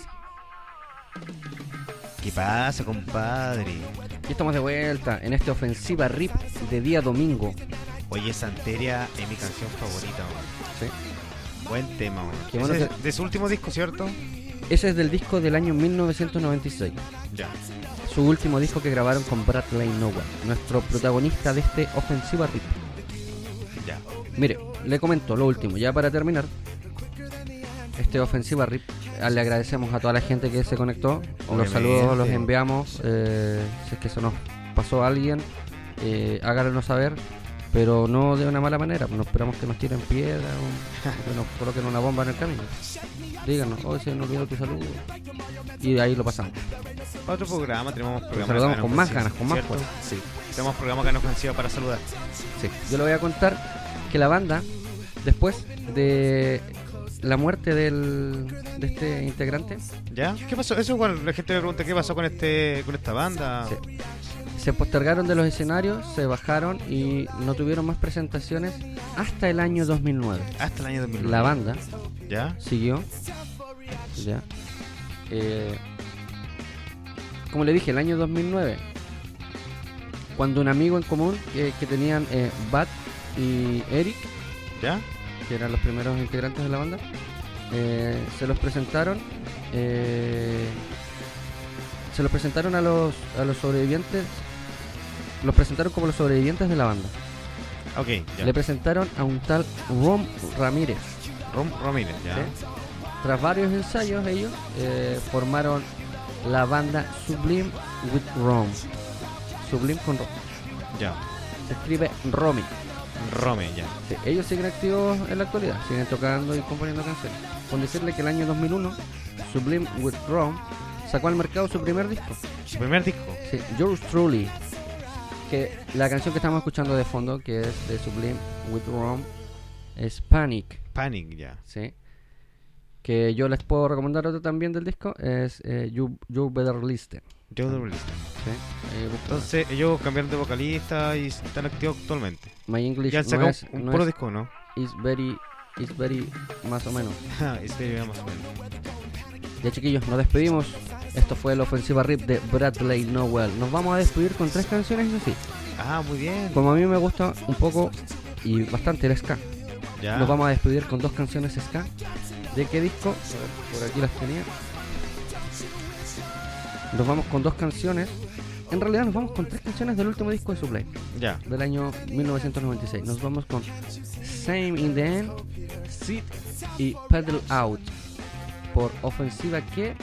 ¿Qué pasa, compadre? Y estamos de vuelta en esta ofensiva RIP de día domingo. Oye, Santeria es mi canción favorita, weón. ¿sí? Buen tema, weón. Qué bueno Ese que- es de su último disco, ¿cierto? Ese es del disco del año 1996. Ya. Su último disco que grabaron con Bradley Nowell, nuestro protagonista de este ofensiva RIP. Ya. Mire, le comento lo último, ya para terminar. Este ofensiva RIP, le agradecemos a toda la gente que se conectó. Los saludos los enviamos. eh, si es que eso nos pasó a alguien, eh, háganos saber. Pero no de una mala manera, no esperamos que nos tiren piedra o que nos coloquen una bomba en el camino. Díganos, hoy se nos olvidó tu saludo. Y ahí lo pasamos. Otro programa, tenemos programas. saludamos con más ganas, con más fuerza. Sí. Tenemos programas acá en ofensiva para saludar. Sí, yo le voy a contar que la banda, después de la muerte del, de este integrante, ¿Ya? ¿Qué pasó? Eso cuando la gente me pregunta qué pasó con este con esta banda. Sí. se postergaron de los escenarios, se bajaron y no tuvieron más presentaciones hasta el año 2009. Hasta el año 2009. La banda ¿Ya? siguió. Ya. Eh, como le dije, el año 2009, cuando un amigo en común que, que tenían eh, Bad y Eric, ¿Ya? Que eran los primeros integrantes de la banda, eh, se los presentaron. eh, se los presentaron a los, a los sobrevivientes. Los presentaron como los sobrevivientes de la banda. Ok, ya. Le presentaron a un tal Rom Ramírez. Rom Ramírez, ya. ¿sí? Tras varios ensayos, ellos eh, formaron la banda Sublime with Rom. Sublime con Rom. Ya. Se escribe Romy. Rome, ya. Sí, ellos siguen activos en la actualidad, siguen tocando y componiendo canciones. Con decirle que el año 2001, Sublime with Rom sacó al mercado su primer disco, Su primer disco. sí, Yours Truly. Que la canción que estamos escuchando de fondo, que es de Sublime with Rom, es Panic. Panic, ya. ¿sí? Que yo les puedo recomendar otro también del disco, es eh, you, You Better Listen. Yo de Release. ¿sí? Eh. Entonces, ellos cambiaron de vocalista y están activos actualmente. My English Ya han no es, un no puro es- disco, ¿no? is very, is very más o menos. <laughs> es de más o menos. Ya chiquillos, nos despedimos. Esto fue la ofensiva RIP de Bradley Nowell. Nos vamos a despedir con tres canciones, eso sí. Ah, muy bien. Como a mí me gusta un poco y bastante el ska. Ya. Nos vamos a despedir con dos canciones ska. ¿De qué disco? A ver, por aquí las tenía. Nos vamos con dos canciones. En realidad nos vamos con tres canciones del último disco de Sublime, Ya. del año 1996. Nos vamos con Same in the End, Sit y Pedal Out. Por ofensiva que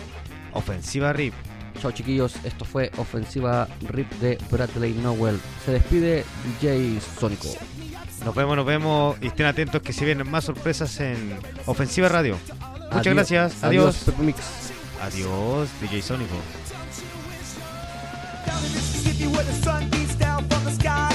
Ofensiva RIP. Chao chiquillos, esto fue Ofensiva RIP de Bradley Nowell. Se despide DJ Sónico. Nos vemos, nos vemos y estén atentos que se vienen más sorpresas en Ofensiva Radio. Muchas Adiós- gracias. Adiós, Adiós. Mix. Adiós, DJ Sónico. Down in Mississippi where the sun beats down from the sky.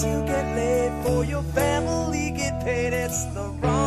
you get laid for your family, get paid, it's the wrong.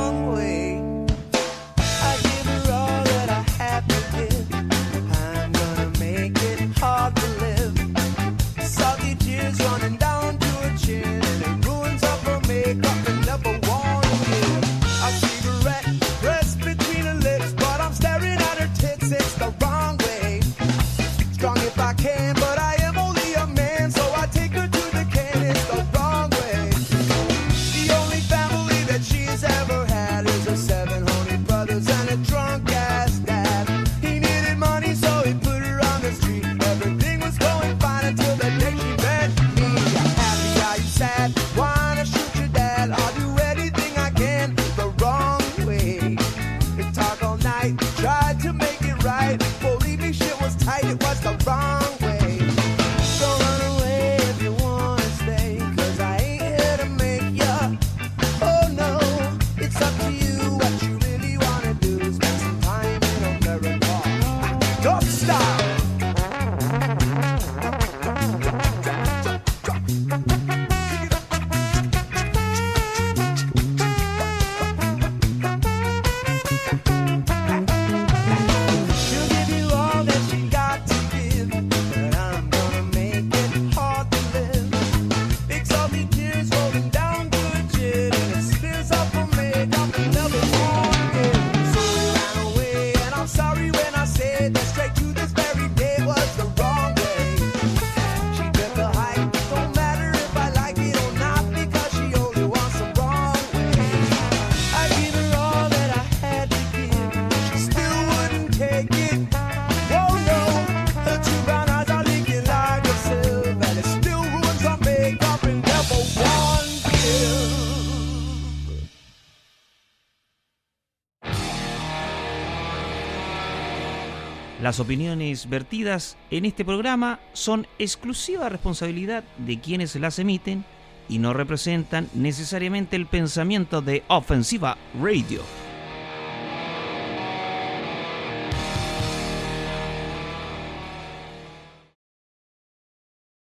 Las opiniones vertidas en este programa son exclusiva responsabilidad de quienes las emiten y no representan necesariamente el pensamiento de Ofensiva Radio.